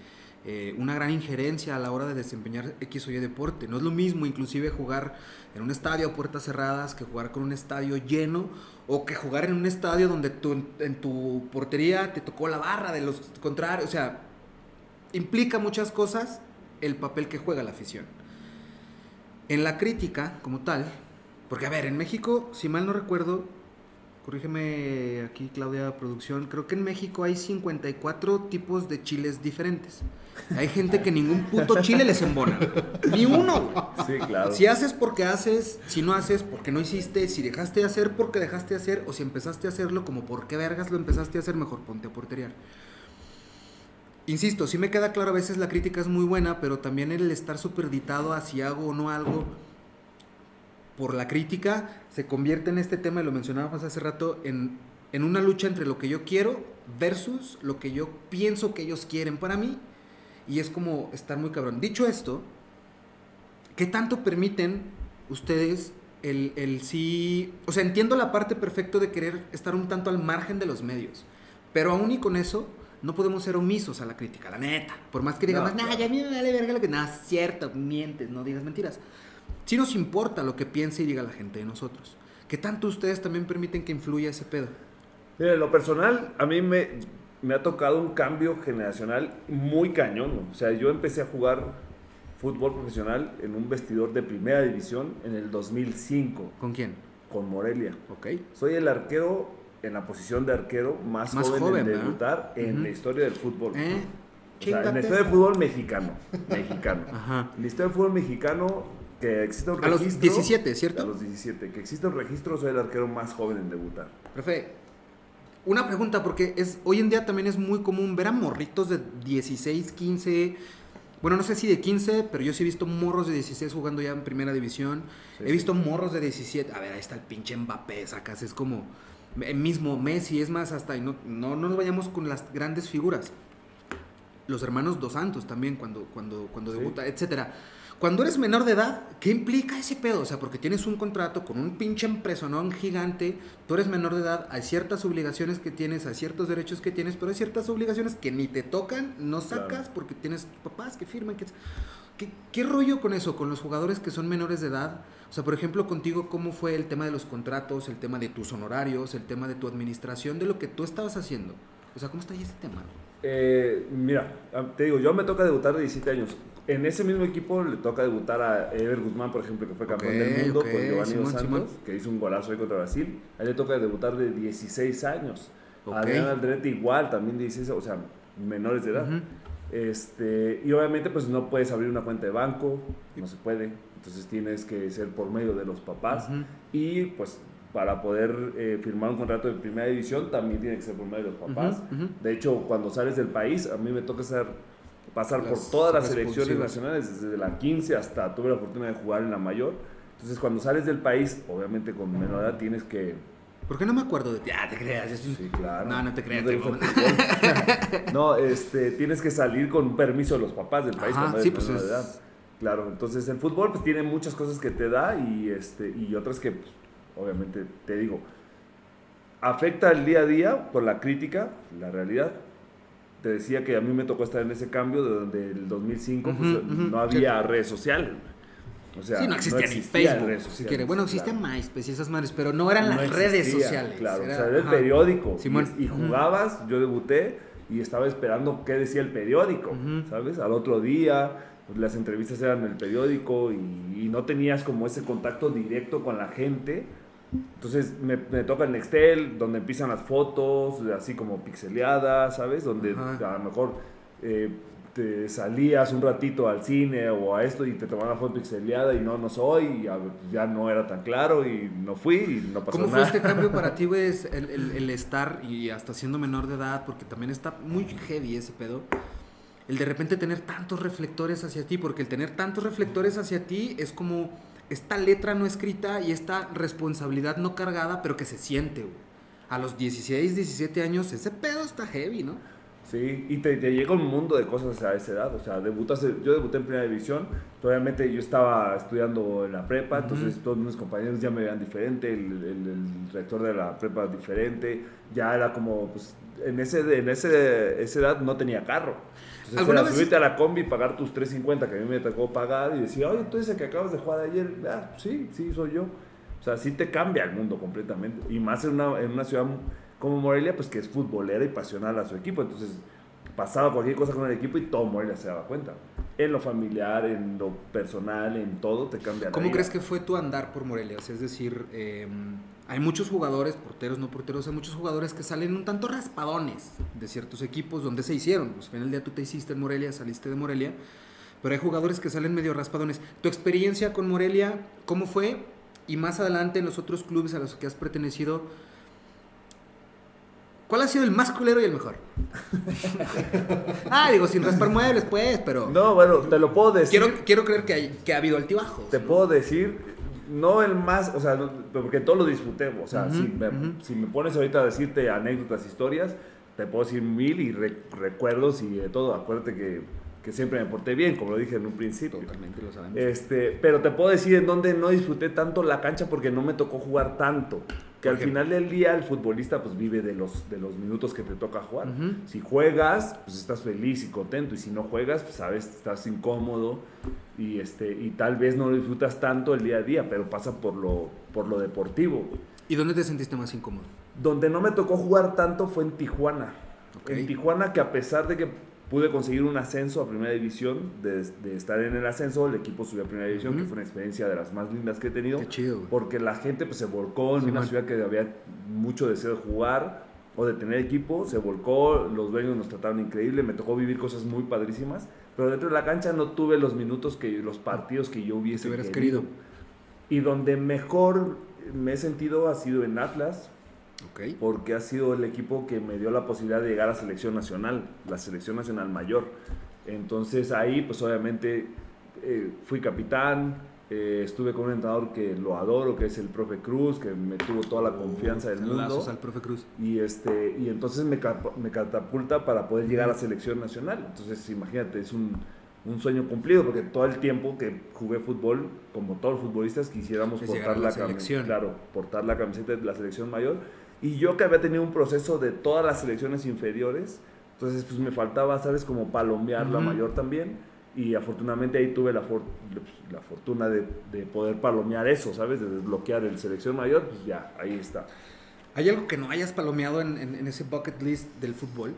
eh, una gran injerencia a la hora de desempeñar X o Y deporte. No es lo mismo inclusive jugar en un estadio a puertas cerradas que jugar con un estadio lleno o que jugar en un estadio donde tu, en tu portería te tocó la barra de los contrarios. O sea, implica muchas cosas el papel que juega la afición. En la crítica, como tal, porque a ver, en México, si mal no recuerdo, corrígeme aquí Claudia Producción, creo que en México hay 54 tipos de chiles diferentes. Hay gente que ningún puto chile les embona. Ni uno. Sí, claro. Si haces porque haces, si no haces porque no hiciste, si dejaste de hacer porque dejaste de hacer, o si empezaste a hacerlo como por qué vergas lo empezaste a hacer, mejor ponte a porteriar. Insisto, sí me queda claro, a veces la crítica es muy buena, pero también el estar superditado a si hago o no algo por la crítica se convierte en este tema, y lo mencionábamos hace rato, en, en una lucha entre lo que yo quiero versus lo que yo pienso que ellos quieren para mí. Y es como estar muy cabrón. Dicho esto, ¿qué tanto permiten ustedes el, el sí? O sea, entiendo la parte perfecta de querer estar un tanto al margen de los medios, pero aún y con eso no podemos ser omisos a la crítica, la neta. Por más que digamos, No, nah, ya a mí me vale verga lo que... Es cierto, mientes, no digas mentiras. Sí nos importa lo que piense y diga la gente de nosotros. ¿Qué tanto ustedes también permiten que influya ese pedo? Mira, en lo personal, a mí me, me ha tocado un cambio generacional muy cañón. O sea, yo empecé a jugar fútbol profesional en un vestidor de primera división en el 2005 ¿Con quién? con Morelia. Ok. Soy el arquero en la posición de arquero más, Más joven, joven, en ¿verdad? debutar en Ujú. la historia del fútbol. Eh, O sea, en la historia del fútbol mexicano. mexicano. Ajá. En la historia del fútbol mexicano, que existe un A los registro. 17, ¿cierto? A los 17. Que existe un registro, soy el arquero más joven en debutar. Profe, una pregunta, porque es, hoy en día también es muy común ver a morritos de 16, 15. Bueno, no sé si de 15, pero yo sí he visto morros de 16 jugando ya en primera división. Sí, he sí. visto morros de 17. A ver, ahí está el pinche Mbappé, sacas. Es como el mismo Messi, es más, hasta. Y no, no, no nos vayamos con las grandes figuras. Los hermanos Dos Santos también, cuando, cuando, cuando Sí. debuta, etcétera. Cuando eres menor de edad, ¿qué implica ese pedo? O sea, porque tienes un contrato con un pinche empresonón gigante, tú eres menor de edad, hay ciertas obligaciones que tienes, hay ciertos derechos que tienes, pero hay ciertas obligaciones que ni te tocan, no sacas Claro. porque tienes papás que firman. Que... ¿Qué, ¿Qué rollo con eso, con los jugadores que son menores de edad? O sea, por ejemplo, contigo, ¿cómo fue el tema de los contratos, el tema de tus honorarios, el tema de tu administración, de lo que tú estabas haciendo? O sea, ¿cómo está ahí ese tema? Eh, mira, ah, te digo, yo me toca debutar de 17 años. En ese mismo equipo le toca debutar a Ever Guzmán, por ejemplo, que fue campeón del mundo con Giovanni Simón, Santos, Simón. que hizo un golazo ahí contra Brasil. A él le toca debutar de 16 años. Adrián Aldrete igual, también de 16, o sea, menores de edad. Este, y obviamente pues no puedes abrir una cuenta de banco, no se puede. Entonces tienes que ser por medio de los papás. Y pues para poder eh, firmar un contrato de primera división también tiene que ser por medio de los papás. De hecho, cuando sales del país, a mí me toca hacer, pasar por Las todas las selecciones nacionales, desde la 15 hasta tuve la fortuna de jugar en la mayor. Entonces, cuando sales del país, obviamente con menor edad, tienes que ¿Por qué no me acuerdo de ti? Ah, te creas. es un- Sí, claro. No, no te creas. No, te te-. No, este, tienes que salir con permiso de los papás del país. Ajá, cuando sí, pues menor es- edad. Claro, entonces el fútbol pues tiene muchas cosas que te da y, este, y otras que pues, obviamente te digo, afecta el día a día por la crítica, la realidad. Te decía que a mí me tocó estar en ese cambio de donde el 2005 pues, Ujú, ujú, no había redes sociales. O sea, sí, no existía, ni Facebook, redes si sociales, quiere. Bueno, existe claro. MySpace y esas madres, pero no eran No las redes existía, sociales. Claro, era- o sea, era el ajá. periódico. Simón. Y, jugabas, yo debuté y estaba esperando qué decía el periódico. ¿sabes? Al otro día, pues, las entrevistas eran en el periódico y, y no tenías como ese contacto directo con la gente. Entonces me, me toca el Nextel, donde empiezan las fotos, así como pixeleadas, ¿sabes? Donde Ajá. a lo mejor eh, te salías un ratito al cine o a esto y te tomaban la foto pixeleada y no, no soy, y ya, ya no era tan claro y no fui y no pasó ¿Cómo fue nada. este cambio para ti, güey? El, el- el estar y hasta siendo menor de edad, porque también está muy heavy ese pedo. El de repente tener tantos reflectores hacia ti, porque el tener tantos reflectores hacia ti es como esta letra no escrita y esta responsabilidad no cargada, pero que se siente, güey. A los 16, 17 años, ese pedo está heavy, ¿no? Sí, y te, te llega un mundo de cosas a esa edad. O sea, debutas, yo debuté en primera división. Obviamente yo estaba estudiando en la prepa, entonces Ujú. todos mis compañeros ya me veían diferente, el, el- el rector de la prepa diferente. Ya era como, pues, en, ese, en ese, esa edad no tenía carro. Entonces ¿Alguna era vez- subirte a la combi, pagar tus 3.50 que a mí me tocó pagar y decir, oye, tú eres el que acabas de jugar ayer. Ah, sí, sí, soy yo. O sea, sí te cambia el mundo completamente. Y más en una, en una ciudad como Morelia, pues que es futbolera y pasional a su equipo. Entonces pasaba cualquier cosa con el equipo y todo Morelia se daba cuenta. En lo familiar, en lo personal, en todo te cambia la ¿Cómo vida. crees que fue tu andar por Morelia? O sea, es decir, eh, hay muchos jugadores, porteros, no porteros, hay muchos jugadores que salen un tanto raspadones de ciertos equipos donde se hicieron. Pues final del día tú te hiciste en Morelia, saliste de Morelia, pero hay jugadores que salen medio raspadones. ¿Tu experiencia con Morelia, cómo fue? Y más adelante en los otros clubes a los que has pertenecido, ¿cuál ha sido el más culero y el mejor? ah, digo, sin raspar muebles, pues, pero No, bueno, te lo puedo decir. quiero, quiero creer que, hay, que ha habido altibajos. Te ¿no? puedo decir, no el más, o sea, porque todo lo disfruté. O sea, si, me, ujú. si me pones ahorita a decirte anécdotas, historias, te puedo decir mil y re- recuerdos y de todo. Acuérdate que, que siempre me porté bien, como lo dije en un principio. Totalmente lo sabemos. Este, pero te puedo decir en dónde no disfruté tanto la cancha porque no me tocó jugar tanto. Que al final del día el futbolista pues vive de los, de los minutos que te toca jugar. Si juegas, pues estás feliz y contento. Y si no juegas, pues sabes, estás incómodo y, este, y tal vez no lo disfrutas tanto el día a día, pero pasa por lo, por lo deportivo. ¿Y dónde te sentiste más incómodo? Donde no me tocó jugar tanto fue en Tijuana. En Tijuana, que a pesar de que pude conseguir un ascenso a primera división, de, de estar en el ascenso, el equipo subió a primera división, que Ujú. fue una experiencia de las más lindas que he tenido. Qué chido, güey. Porque la gente pues, se volcó en Sí, una man. ciudad que había mucho deseo de jugar o de tener equipo, se volcó, los dueños nos trataron increíble, me tocó vivir cosas muy padrísimas, pero dentro de la cancha no tuve los minutos que los partidos que yo hubiese hubieras querido. querido. Y donde mejor me he sentido ha sido en Atlas, Porque ha sido el equipo que me dio la posibilidad de llegar a selección nacional, la selección nacional mayor. Entonces ahí, pues obviamente eh, fui capitán, eh, estuve con un entrenador que lo adoro, que es el profe Cruz, que me tuvo toda la confianza del mundo. al profe Cruz. Y, este, y entonces me, me catapulta para poder llegar a selección nacional. Entonces imagínate, es un, un sueño cumplido, porque todo el tiempo que jugué fútbol, como todos los futbolistas, quisiéramos Es portar la la, cami- selección. claro, portar la camiseta de la selección mayor. Y yo que había tenido un proceso de todas las selecciones inferiores, entonces pues me faltaba, ¿sabes? Como palomear la Ujú. mayor también. Y afortunadamente ahí tuve la, for- la fortuna de, de poder palomear eso, ¿sabes? De desbloquear el selección mayor, pues ya, ahí está. ¿Hay algo que no hayas palomeado en, en- en ese bucket list del fútbol?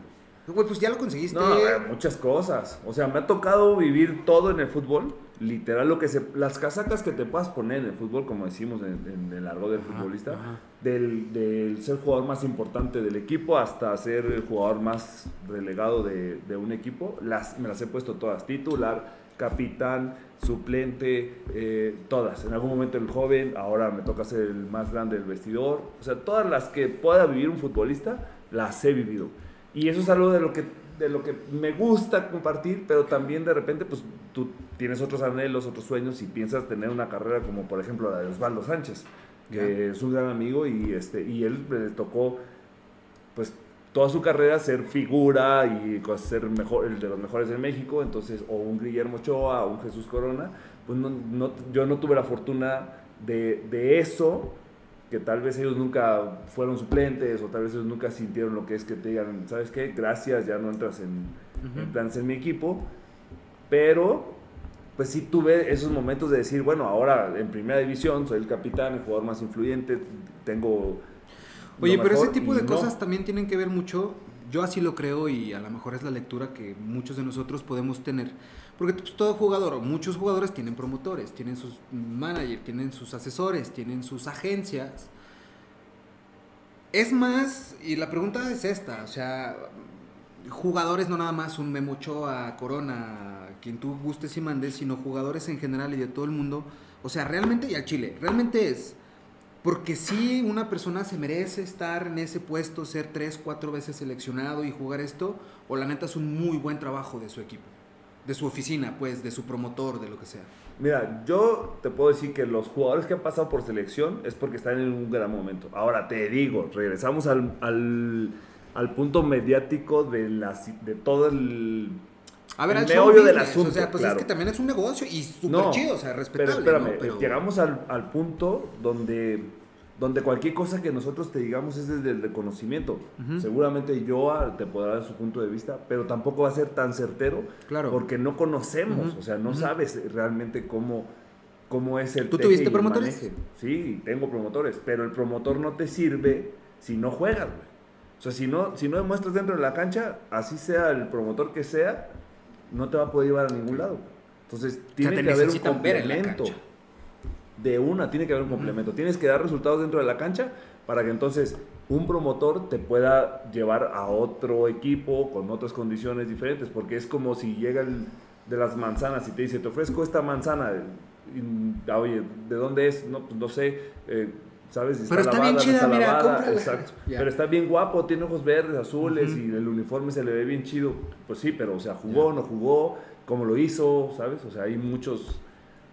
Güey, pues ya lo conseguiste. No, eh, muchas cosas. O sea, me ha tocado vivir todo en el fútbol. Literal, lo que se. Las casacas que te puedas poner en el fútbol, como decimos en, en el argot del Ajá, futbolista, ajá. del, del ser jugador más importante del equipo hasta ser el jugador más relegado de, de un equipo, las, me las he puesto todas. Titular, capitán, suplente, eh, todas. En algún momento el joven, ahora me toca ser el más grande del vestidor. O sea, todas las que pueda vivir un futbolista, las he vivido. Y eso es algo de lo que, de lo que me gusta compartir, pero también de repente, pues tú tienes otros anhelos, otros sueños y piensas tener una carrera como por ejemplo la de Osvaldo Sánchez. que es un gran amigo y, este, y él le tocó, pues, toda su carrera ser figura y ser mejor, el de los mejores en México, entonces, o un Guillermo Ochoa, o un Jesús Corona, pues no, no, yo no tuve la fortuna de, de eso, que tal vez ellos nunca fueron suplentes o tal vez ellos nunca sintieron lo que es que te digan, ¿sabes qué? Gracias, ya no entras en, en planes en mi equipo. Pero, pues sí tuve esos momentos de decir, bueno, ahora en primera división soy el capitán, el jugador más influyente, tengo... Oye, pero ese tipo de cosas también tienen que ver mucho, yo así lo creo y a lo mejor es la lectura que muchos de nosotros podemos tener porque pues, todo jugador, muchos jugadores tienen promotores, tienen sus managers, tienen sus asesores, tienen sus agencias. Es más, y la pregunta es esta, o sea, jugadores no nada más un Memocho a Corona, quien tú gustes y mandes, sino jugadores en general y de todo el mundo. O sea, realmente, y al Chile, realmente es porque si una persona se merece estar en ese puesto, ser tres, cuatro veces seleccionado y jugar esto, o la neta es un muy buen trabajo de su equipo de su oficina, pues, de su promotor, de lo que sea. Mira, yo te puedo decir que los jugadores que han pasado por selección es porque están en un gran momento. Ahora te digo, regresamos al, al, punto mediático de, la, de todo el... A ver, el meollo del asunto. O sea, pues es que también es un negocio y súper chido, o sea, respetable. Pero espérame, llegamos al, al punto donde donde cualquier cosa que nosotros te digamos es desde el reconocimiento. Seguramente yo te podrá dar su punto de vista, pero tampoco va a ser tan certero claro. porque no conocemos, o sea, no sabes realmente cómo, cómo es el... ¿Tú tuviste promotores? Sí, tengo promotores, pero el promotor no te sirve si no juegas, O sea, si no, si no demuestras dentro de la cancha, así sea el promotor que sea, no te va a poder llevar a ningún lado. Entonces, tiene que haber un complemento de una, tiene que haber un complemento. Tienes que dar resultados dentro de la cancha para que entonces un promotor te pueda llevar a otro equipo con otras condiciones diferentes, porque es como si llega el de las manzanas y te dice, te ofrezco esta manzana, y, ah, oye, ¿de dónde es? No, pues no sé, eh, ¿sabes? Pero está, bien chida, mira, Exacto. Pero está bien guapo, tiene ojos verdes, azules y el uniforme se le ve bien chido. Pues sí, pero o sea, jugó, no jugó, cómo lo hizo, ¿sabes? O sea, hay muchos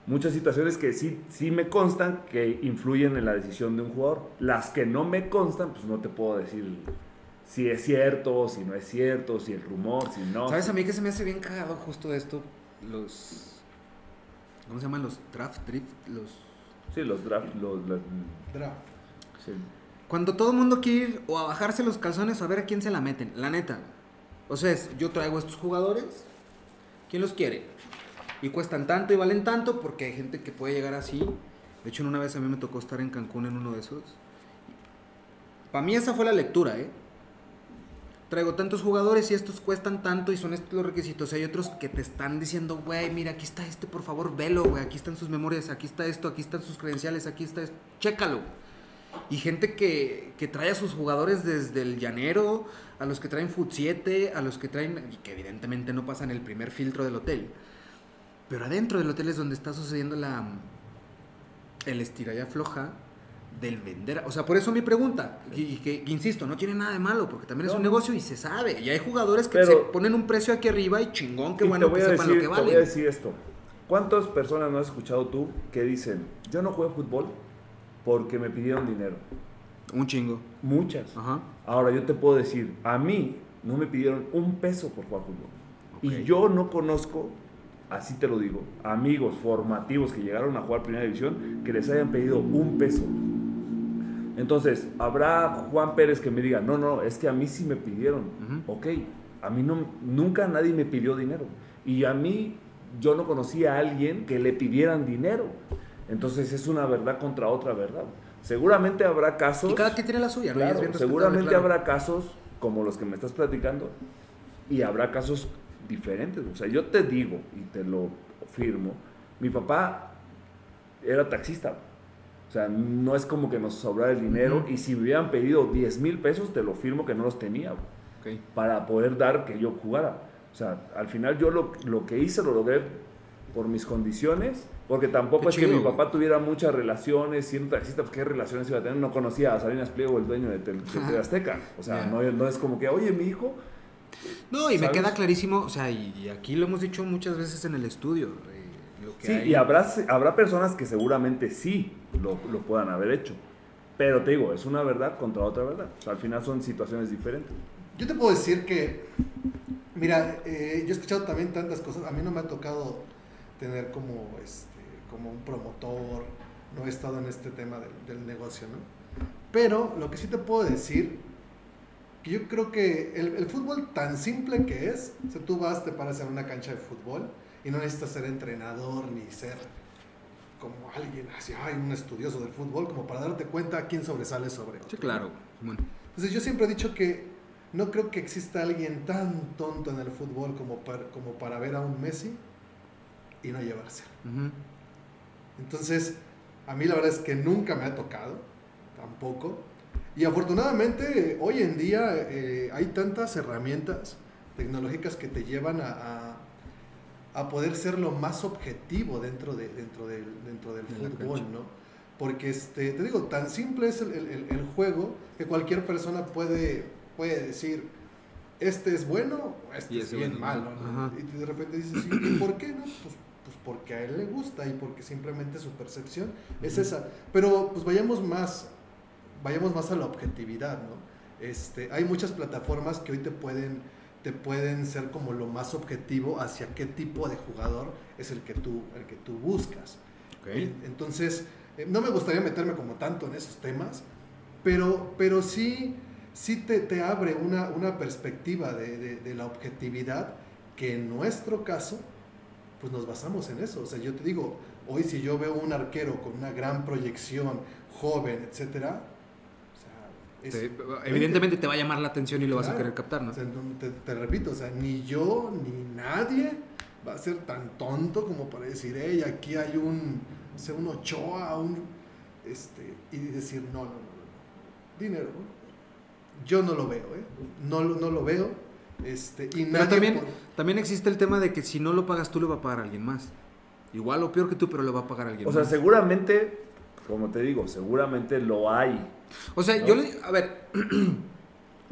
muchas situaciones que sí, sí me constan que influyen en la decisión de un jugador. Las que no me constan, pues no te puedo decir si es cierto, si no es cierto, si el rumor, si no. ¿Sabes a mí que se me hace bien cagado justo de esto? Los... ¿Cómo se llaman? Los draft, drift, los... Sí, los draft, los... Draft. Sí. Cuando todo el mundo quiere ir o a bajarse los calzones o a ver a quién se la meten, la neta. O sea, yo traigo a estos jugadores, ¿quién los quiere? Y cuestan tanto y valen tanto porque hay gente que puede llegar así. De hecho, una vez a mí me tocó estar en Cancún en uno de esos. Para mí esa fue la lectura, ¿eh? Traigo tantos jugadores y estos cuestan tanto y son estos los requisitos. Hay otros que te están diciendo, güey, mira, aquí está este, por favor, velo, güey. Aquí están sus memorias, aquí está esto, aquí están sus credenciales, aquí está esto. Chécalo. Y gente que, que trae a sus jugadores desde el llanero, a los que traen Foot 7, a los que traen, que evidentemente no pasan el primer filtro del hotel pero adentro del hotel es donde está sucediendo la el estira y afloja del vender. O sea, por eso mi pregunta, y que, insisto, no tiene nada de malo, porque también es un negocio y se sabe. Y hay jugadores que se ponen un precio aquí arriba y chingón, qué bueno que sepan lo que vale. Te voy a decir esto. ¿Cuántas personas no has escuchado tú que dicen, yo no juego fútbol porque me pidieron dinero? Un chingo. Muchas. Ajá. Ahora yo te puedo decir, a mí no me pidieron un peso por jugar fútbol. Y yo no conozco así te lo digo, amigos formativos que llegaron a jugar primera división, que les hayan pedido un peso. Entonces, habrá Juan Pérez que me diga, no, no, es que a mí sí me pidieron. Ok, a mí no, nunca nadie me pidió dinero. Y a mí, yo no conocía a alguien que le pidieran dinero. Entonces, es una verdad contra otra verdad. Seguramente habrá casos... Y cada quien tiene la suya, ¿no? seguramente habrá casos como los que me estás platicando. Y habrá casos diferentes. O sea, yo te digo y te lo firmo, mi papá era taxista. O sea, no es como que nos sobrara el dinero y si me hubieran pedido 10 mil pesos, te lo firmo que no los tenía para poder dar que yo jugara. O sea, al final yo lo, lo que hice lo logré por mis condiciones, porque tampoco es que mi papá tuviera muchas relaciones siendo taxista, pues qué relaciones iba a tener, no conocía a Salinas Pliego, el dueño de, de, Azteca. O sea, no, no, es como que, oye, mi hijo no, y me queda clarísimo, o sea, y, aquí lo hemos dicho muchas veces en el estudio, eh, lo que Sí, hay. y habrá, habrá personas que seguramente sí lo, lo puedan haber hecho. Pero te digo, es una verdad contra otra verdad. O sea, al final son situaciones diferentes. Yo te puedo decir que, mira, eh, yo he escuchado también tantas cosas. A mí no me ha tocado tener como, este, como un promotor, no he estado en este tema del, del negocio, ¿no? Pero lo que sí te puedo decir, que yo creo que el, el fútbol tan simple que es, o sea, tú vas, te paras en una cancha de fútbol y no necesitas ser entrenador ni ser como alguien así, ay, un estudioso del fútbol, como para darte cuenta quién sobresale sobre otro. Sí, claro. Bueno, Entonces yo siempre he dicho que no creo que exista alguien tan tonto en el fútbol como para, como para ver a un Messi y no llevarse. ujú. Entonces, a mí la verdad es que nunca me ha tocado, tampoco. Y afortunadamente, hoy en día eh, hay tantas herramientas tecnológicas que te llevan a, a- a poder ser lo más objetivo dentro, de, dentro del, dentro del De fútbol. ¿no? Porque, este, te digo, tan simple es el, el- el juego que cualquier persona puede, puede decir, este es bueno, este Y es bien bueno, malo, ¿no? Y de repente dices, "Sí, ¿y por qué no? Pues, pues porque a él le gusta y porque simplemente su percepción es Ujú. esa. Pero pues vayamos más, vayamos más a la objetividad, ¿no? Este, hay muchas plataformas que hoy te pueden, te pueden ser como lo más objetivo hacia qué tipo de jugador es el que tú, el que tú buscas. Ok. Entonces, eh, no me gustaría meterme como tanto en esos temas, pero, pero sí, sí te, te abre una, una perspectiva de, de- de la objetividad que en nuestro caso, pues nos basamos en eso. O sea, yo te digo, hoy si yo veo un arquero con una gran proyección, joven, etcétera, es- Te- evidentemente te va a llamar la atención y lo vas a querer captar, ¿no? o sea, no, te, te repito, o sea, ni yo ni nadie va a ser tan tonto como para decir, hey, aquí hay un, no sé, un Ochoa, un, este, y decir, no, no, no, no, no. dinero. ¿no? Yo no lo veo, ¿eh? No, lo- no lo veo. Este, y Pero nadie también, por- también existe el tema de que si no lo pagas tú, lo va a pagar alguien más. Igual o peor que tú, pero lo va a pagar alguien O sea, más. seguramente, como te digo, seguramente lo hay. O sea, ¿no? yo le. A ver.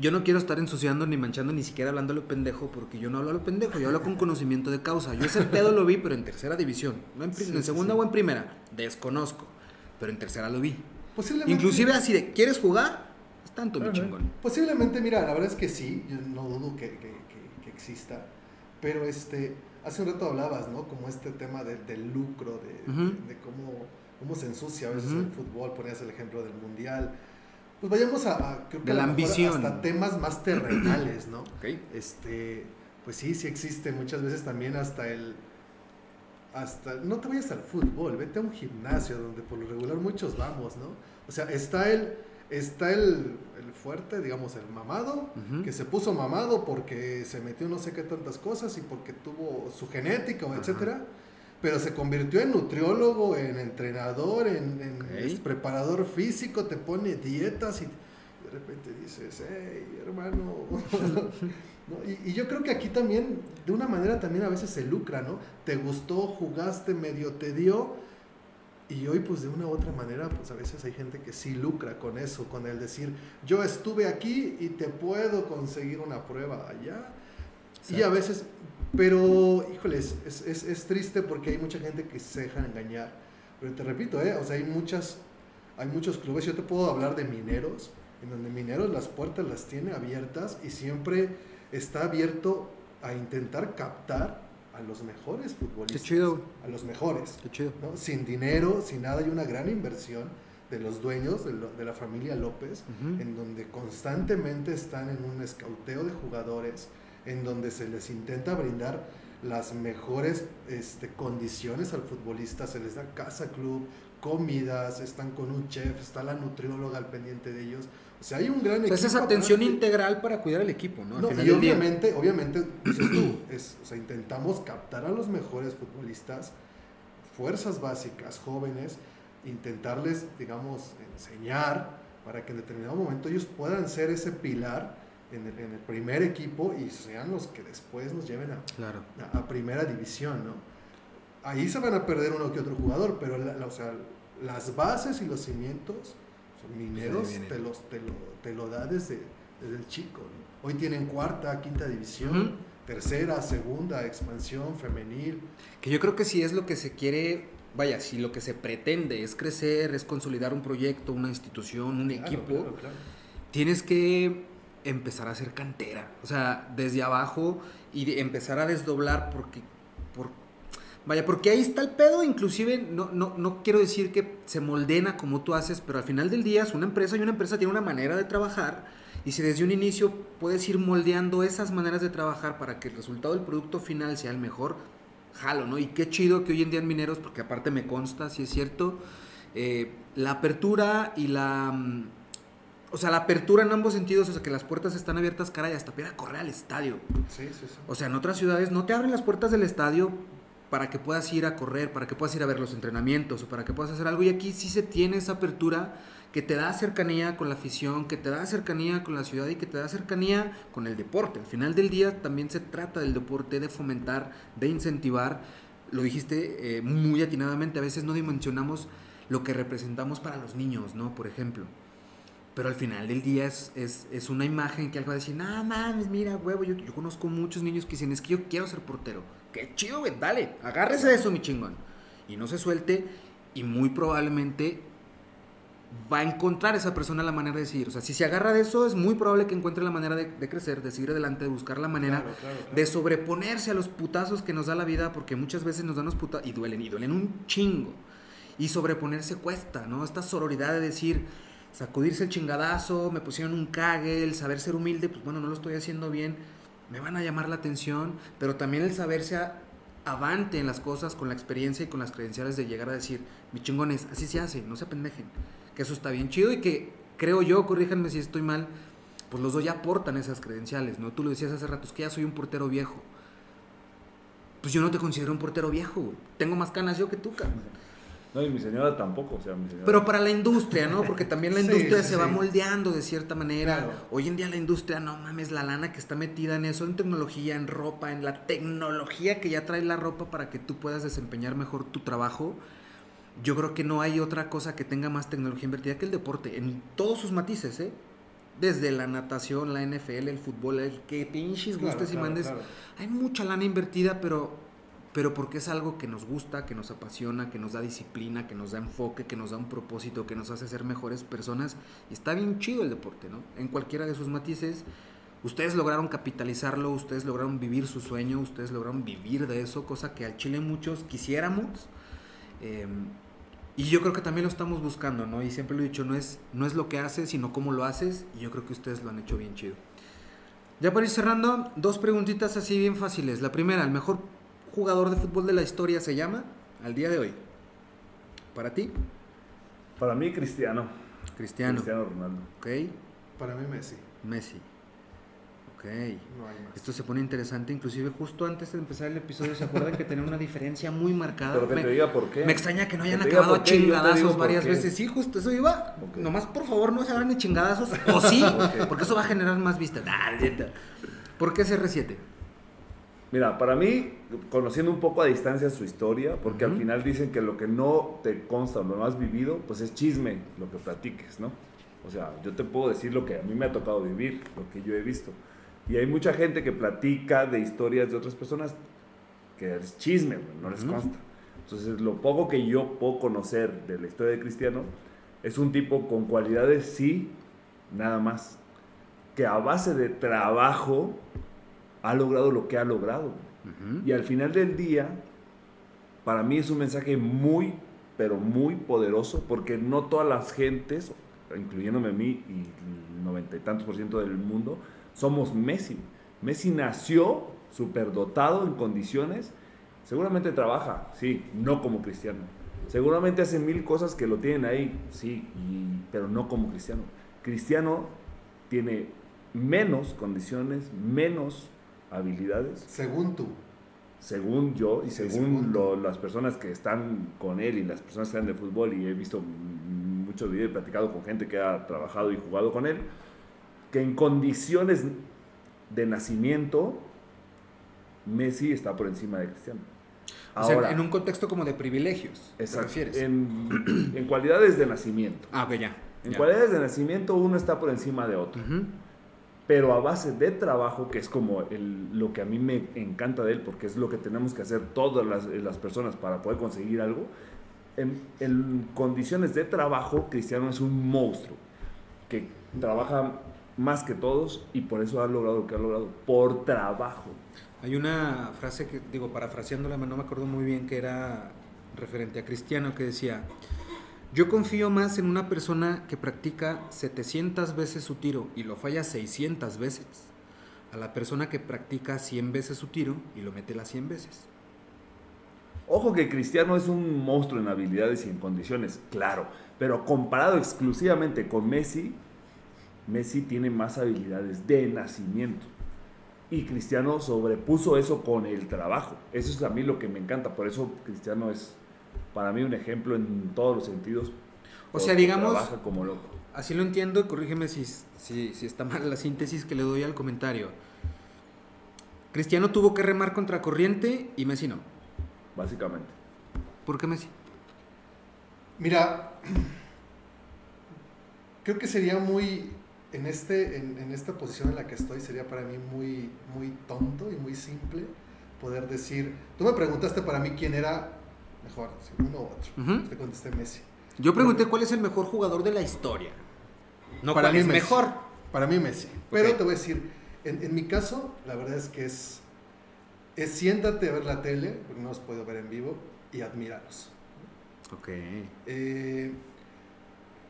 Yo no quiero estar ensuciando ni manchando ni siquiera hablando a lo pendejo porque yo no hablo a lo pendejo, yo hablo con conocimiento de causa. Yo ese pedo lo vi, pero en tercera división. No en, Sí, en segunda sí. o en primera. Desconozco. Pero en tercera lo vi. posiblemente, Inclusive así de, ¿quieres jugar? Es tanto, mi chingón. Posiblemente, mira, la verdad es que sí, yo no dudo que, que- que- que exista, pero este, hace un rato hablabas, ¿no? Como este tema de- del lucro, de- de cómo, cómo se ensucia a veces el fútbol, ponías el ejemplo del mundial. Pues vayamos a, a- creo que De la ambición. hasta temas más terrenales, ¿no? Ok. Este, pues sí, sí existe muchas veces también hasta el hasta no te vayas al fútbol, vete a un gimnasio donde por lo regular muchos vamos, ¿no? O sea, está el está el, el fuerte, digamos, el mamado, que se puso mamado porque se metió no sé qué tantas cosas y porque tuvo su genética o etcétera, pero se convirtió en nutriólogo, en entrenador, en, en Ok. este, preparador físico, te pone dietas y de repente dices, hey, hermano. ¿no? Y, y yo creo que aquí también, de una manera también a veces se lucra, ¿no? Te gustó, jugaste, medio te dio. Y hoy pues de una u otra manera, pues a veces hay gente que sí lucra con eso, con el decir, yo estuve aquí y te puedo conseguir una prueba allá. Y a Exacto. veces, pero, híjoles, es, es, es triste porque hay mucha gente que se deja engañar. Pero te repito, ¿eh? O sea, hay muchas, hay muchos clubes, yo te puedo hablar de mineros, en donde mineros las puertas las tiene abiertas y siempre está abierto a intentar captar a los mejores futbolistas. Qué chido. A los mejores. Qué chido. ¿no? Sin dinero, sin nada, hay una gran inversión de los dueños de, lo- de la familia López, en donde constantemente están en un escauteo de jugadores, en donde se les intenta brindar las mejores este, condiciones al futbolista, se les da casa club, comidas, están con un chef, está la nutrióloga al pendiente de ellos. O sea, hay un gran O sea, es esa equipo atención que- integral para cuidar al equipo, ¿no? No, y día. obviamente, obviamente, dices tú, es, o sea, intentamos captar a los mejores futbolistas, fuerzas básicas, jóvenes, intentarles, digamos, enseñar para que en determinado momento ellos puedan ser ese pilar en el, en el primer equipo y sean los que después nos lleven a, Claro. a, a primera división, ¿no? Ahí se van a perder uno que otro jugador, pero la- la- o sea, las bases y los cimientos, son mineros, Pues vienen. te, los, te, lo, te lo da desde, desde el chico. ¿no? Hoy tienen cuarta, quinta división, Ujú. tercera, segunda, expansión, femenil. Que yo creo que si es lo que se quiere, vaya, si lo que se pretende es crecer, es consolidar un proyecto, una institución, un Claro, equipo, claro, claro. tienes que empezar a hacer cantera. O sea, desde abajo y empezar a desdoblar porque... Por, vaya, porque ahí está el pedo, inclusive no, no, no quiero decir que se moldena como tú haces, pero al final del día es una empresa y una empresa tiene una manera de trabajar y si desde un inicio puedes ir moldeando esas maneras de trabajar para que el resultado del producto final sea el mejor, jalo, ¿no? Y qué chido que hoy en día en Mineros, porque aparte me consta, si es cierto, eh, la apertura y la... O sea, la apertura en ambos sentidos, o sea, que las puertas están abiertas, cara, y hasta para ir a correr al estadio. Sí, sí, sí. O sea, en otras ciudades no te abren las puertas del estadio para que puedas ir a correr, para que puedas ir a ver los entrenamientos o para que puedas hacer algo. Y aquí sí se tiene esa apertura que te da cercanía con la afición, que te da cercanía con la ciudad y que te da cercanía con el deporte. Al final del día también se trata del deporte, de fomentar, de incentivar. Lo dijiste eh, muy atinadamente, a veces no dimensionamos lo que representamos para los niños, ¿no? Por ejemplo. Pero al final del día es, es, es una imagen que algo va a decir, no mames, mira, huevo, yo, yo conozco muchos niños que dicen, es que yo quiero ser portero. Qué chido, güey, dale, agárrese de eso, mi chingón. Y no se suelte y muy probablemente va a encontrar esa persona la manera de seguir. O sea, si se agarra de eso, es muy probable que encuentre la manera de, de crecer, de seguir adelante, de buscar la manera Claro, claro, claro. de sobreponerse a los putazos que nos da la vida, porque muchas veces nos dan los putazos y duelen, y duelen un chingo. Y sobreponerse cuesta, ¿no? Esta sororidad de decir, sacudirse el chingadazo, me pusieron un cague, el saber ser humilde, pues bueno, no lo estoy haciendo bien, me van a llamar la atención, pero también el saberse avante en las cosas con la experiencia y con las credenciales de llegar a decir, mi chingones, así se hace, no se pendejen. Que eso está bien chido y que creo yo, corríjanme si estoy mal, pues los dos ya aportan esas credenciales, ¿no? Tú lo decías hace rato, es que ya soy un portero viejo. Pues yo no te considero un portero viejo. Tengo más canas yo que tú, cabrón. No, y mi señora tampoco, o sea, mi señora... Pero para la industria, ¿no? Porque también la industria sí, se va sí. moldeando de cierta manera. Claro. Hoy en día la industria, no mames, la lana que está metida en eso, en tecnología, en ropa, en la tecnología que ya trae la ropa para que tú puedas desempeñar mejor tu trabajo. Yo creo que no hay otra cosa que tenga más tecnología invertida que el deporte, en todos sus matices, ¿eh? Desde la natación, la NFL, el fútbol, el que pinches Claro, gustes y claro, mandes. claro. Hay mucha lana invertida, pero, pero porque es algo que nos gusta, que nos apasiona, que nos da disciplina, que nos da enfoque, que nos da un propósito, que nos hace ser mejores personas. Está bien chido el deporte, ¿no? En cualquiera de sus matices. Ustedes lograron capitalizarlo, ustedes lograron vivir su sueño, ustedes lograron vivir de eso, cosa que al Chile muchos quisiéramos. Eh, y yo creo que también lo estamos buscando, ¿no? Y siempre lo he dicho, no es, no es lo que haces, sino cómo lo haces. Y yo creo que ustedes lo han hecho bien chido. Ya para ir cerrando, dos preguntitas así bien fáciles. La primera, ¿el mejor jugador de fútbol de la historia se llama al día de hoy? Para ti, Para mí, Cristiano. Cristiano. Cristiano Ronaldo. Ok, Para mí Messi. Messi. Ok. No hay más. Esto se pone interesante, inclusive justo antes de empezar el episodio, ¿se acuerdan que tenía una diferencia muy marcada? Pero que me, te diga por qué. me extraña que no Que hayan diga acabado a chingadazos varias veces. Sí, justo eso iba. Ok. Nomás, por favor, no se hagan de chingadazos. O sí, Ok. porque eso va a generar más vistas. ¿Por qué CR7? Mira, para mí, conociendo un poco a distancia su historia, porque al Ujú. final dicen que lo que no te consta o lo no has vivido, pues es chisme lo que platiques, ¿no? O sea, yo te puedo decir lo que a mí me ha tocado vivir, lo que yo he visto. Y hay mucha gente que platica de historias de otras personas que es chisme, no les Ujú. consta. Entonces, lo poco que yo puedo conocer de la historia de Cristiano es un tipo con cualidades, sí, nada más. Que a base de trabajo ha logrado lo que ha logrado. Y al final del día, para mí es un mensaje muy, pero muy poderoso, porque no todas las gentes, incluyéndome a mí y el noventa y tantos por ciento del mundo, somos Messi. Messi nació superdotado en condiciones, seguramente trabaja, sí, no como cristiano. Seguramente hace mil cosas que lo tienen ahí, sí, y- pero no como cristiano. Cristiano tiene menos condiciones, menos habilidades, Según tú. según yo y según según lo- las personas que están con él y las personas que están de fútbol y he visto muchos videos y platicado con gente que ha trabajado y jugado con él, que en condiciones de nacimiento Messi está por encima de Cristiano. O sea, en un contexto como de privilegios. En, en cualidades de nacimiento. Ah, ok, ya. En ya. cualidades de nacimiento uno está por encima de otro. Pero a base de trabajo, que es como lo que a mí me encanta de él, porque es lo que tenemos que hacer todas las, las personas para poder conseguir algo. En, en condiciones de trabajo, Cristiano es un monstruo que trabaja más que todos y por eso ha logrado lo que ha logrado, por trabajo. Hay una frase que, digo, parafraseándola, no me acuerdo muy bien, que era referente a Cristiano, que decía, yo confío más en una persona que practica 700 veces su tiro y lo falla 600 veces, a la persona que practica 100 veces su tiro y lo mete las 100 veces. Ojo que Cristiano es un monstruo en habilidades y en condiciones, claro, pero comparado exclusivamente con Messi, Messi tiene más habilidades de nacimiento. Y Cristiano sobrepuso eso con el trabajo. Eso es a mí lo que me encanta. Por eso Cristiano es para mí un ejemplo en todos los sentidos. O sea, digamos- Trabaja como loco. Así lo entiendo, corrígeme si, si, si está mal la síntesis que le doy al comentario. Cristiano tuvo que remar contra corriente y Messi no. Básicamente. ¿Por qué Messi? Mira, creo que sería muy, en, este, en, en esta posición en la que estoy, sería para mí muy, muy tonto y muy simple poder decir, tú me preguntaste para mí quién era mejor, si uno u otro. Ujú. Te contesté Messi. Yo pregunté cuál es el mejor jugador de la historia. No Para cuál mí es Messi. mejor. Para mí Messi. Pero te voy a decir, en, en mi caso, la verdad es que es, es siéntate a ver la tele, porque no los puedo ver en vivo, y admíralo. Ok. Eh,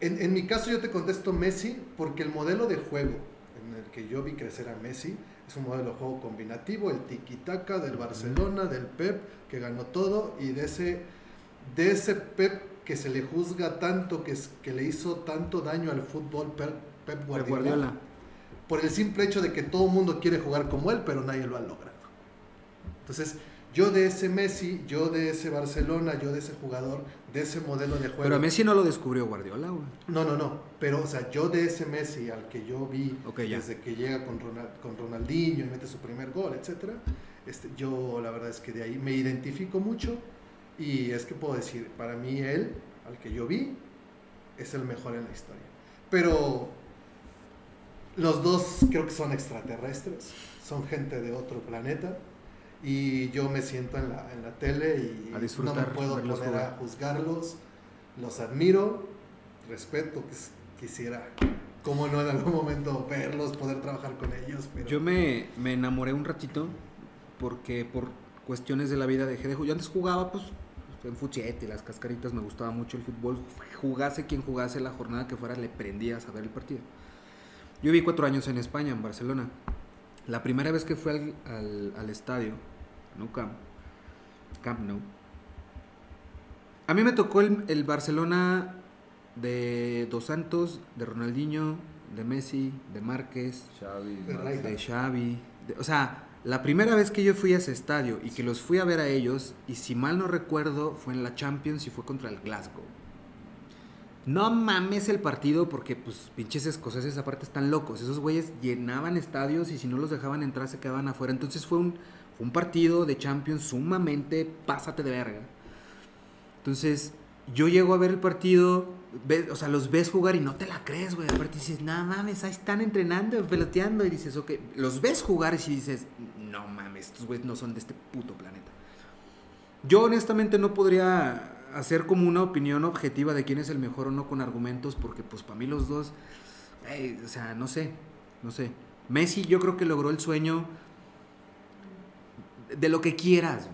en, en mi caso yo te contesto Messi porque el modelo de juego en el que yo vi crecer a Messi es un modelo de juego combinativo, el tiki-taka del Barcelona, del Pep, que ganó todo, y de ese, de ese Pep que se le juzga tanto, que, es- que le hizo tanto daño al fútbol Pep, Pep Pep Guardiola, Guardiola. por el simple hecho de que todo el mundo quiere jugar como él, pero nadie lo ha logrado. Entonces, yo de ese Messi, yo de ese Barcelona, yo de ese jugador, de ese modelo de juego. Pero a Messi no lo descubrió Guardiola, güey. No, no, no. Pero, o sea, yo de ese Messi al que yo vi desde que llega con, Ronald- con Ronaldinho y mete su primer gol, etcétera, este, yo la verdad es que de ahí me identifico mucho y es que puedo decir, para mí él, al que yo vi, es el mejor en la historia. Pero los dos creo que son extraterrestres, son gente de otro planeta y yo me siento en la, en la tele y A no me puedo poner jugar. a juzgarlos, los admiro, respeto, quis- quisiera, como no en algún momento verlos, poder trabajar con ellos, pero Yo me, me enamoré un ratito porque por cuestiones de la vida dejé de jugar. Yo antes jugaba, pues, en fuchete, las cascaritas, me gustaba mucho el fútbol. Jugase quien jugase la jornada que fuera, le prendías a ver el partido. Yo viví cuatro años en España, en Barcelona. La primera vez que fui al, al, al estadio, no Camp, Camp Nou, a mí me tocó el, el Barcelona de Dos Santos, de Ronaldinho, de Messi, de Márquez, Xavi, de Xavi. de- o sea, la primera vez que yo fui a ese estadio y que los fui a ver a ellos, y si mal no recuerdo, fue en la Champions y fue contra el Glasgow. No mames el partido porque, pues, pinches escoceses aparte están locos. Esos güeyes llenaban estadios y si no los dejaban entrar se quedaban afuera. Entonces fue un, partido de Champions sumamente pásate de verga. Entonces, yo llego a ver el partido, o sea, los ves jugar y no te la crees, güey. Aparte dices, no mames, ahí están entrenando, peloteando. Y dices, ok, los ves jugar y dices, no mames, estos güeyes no son de este puto planeta. Yo honestamente no podría hacer como una opinión objetiva de quién es el mejor o no con argumentos, porque pues para mí los dos, o sea, no sé, no sé. Messi yo creo que logró el sueño de lo que quieras.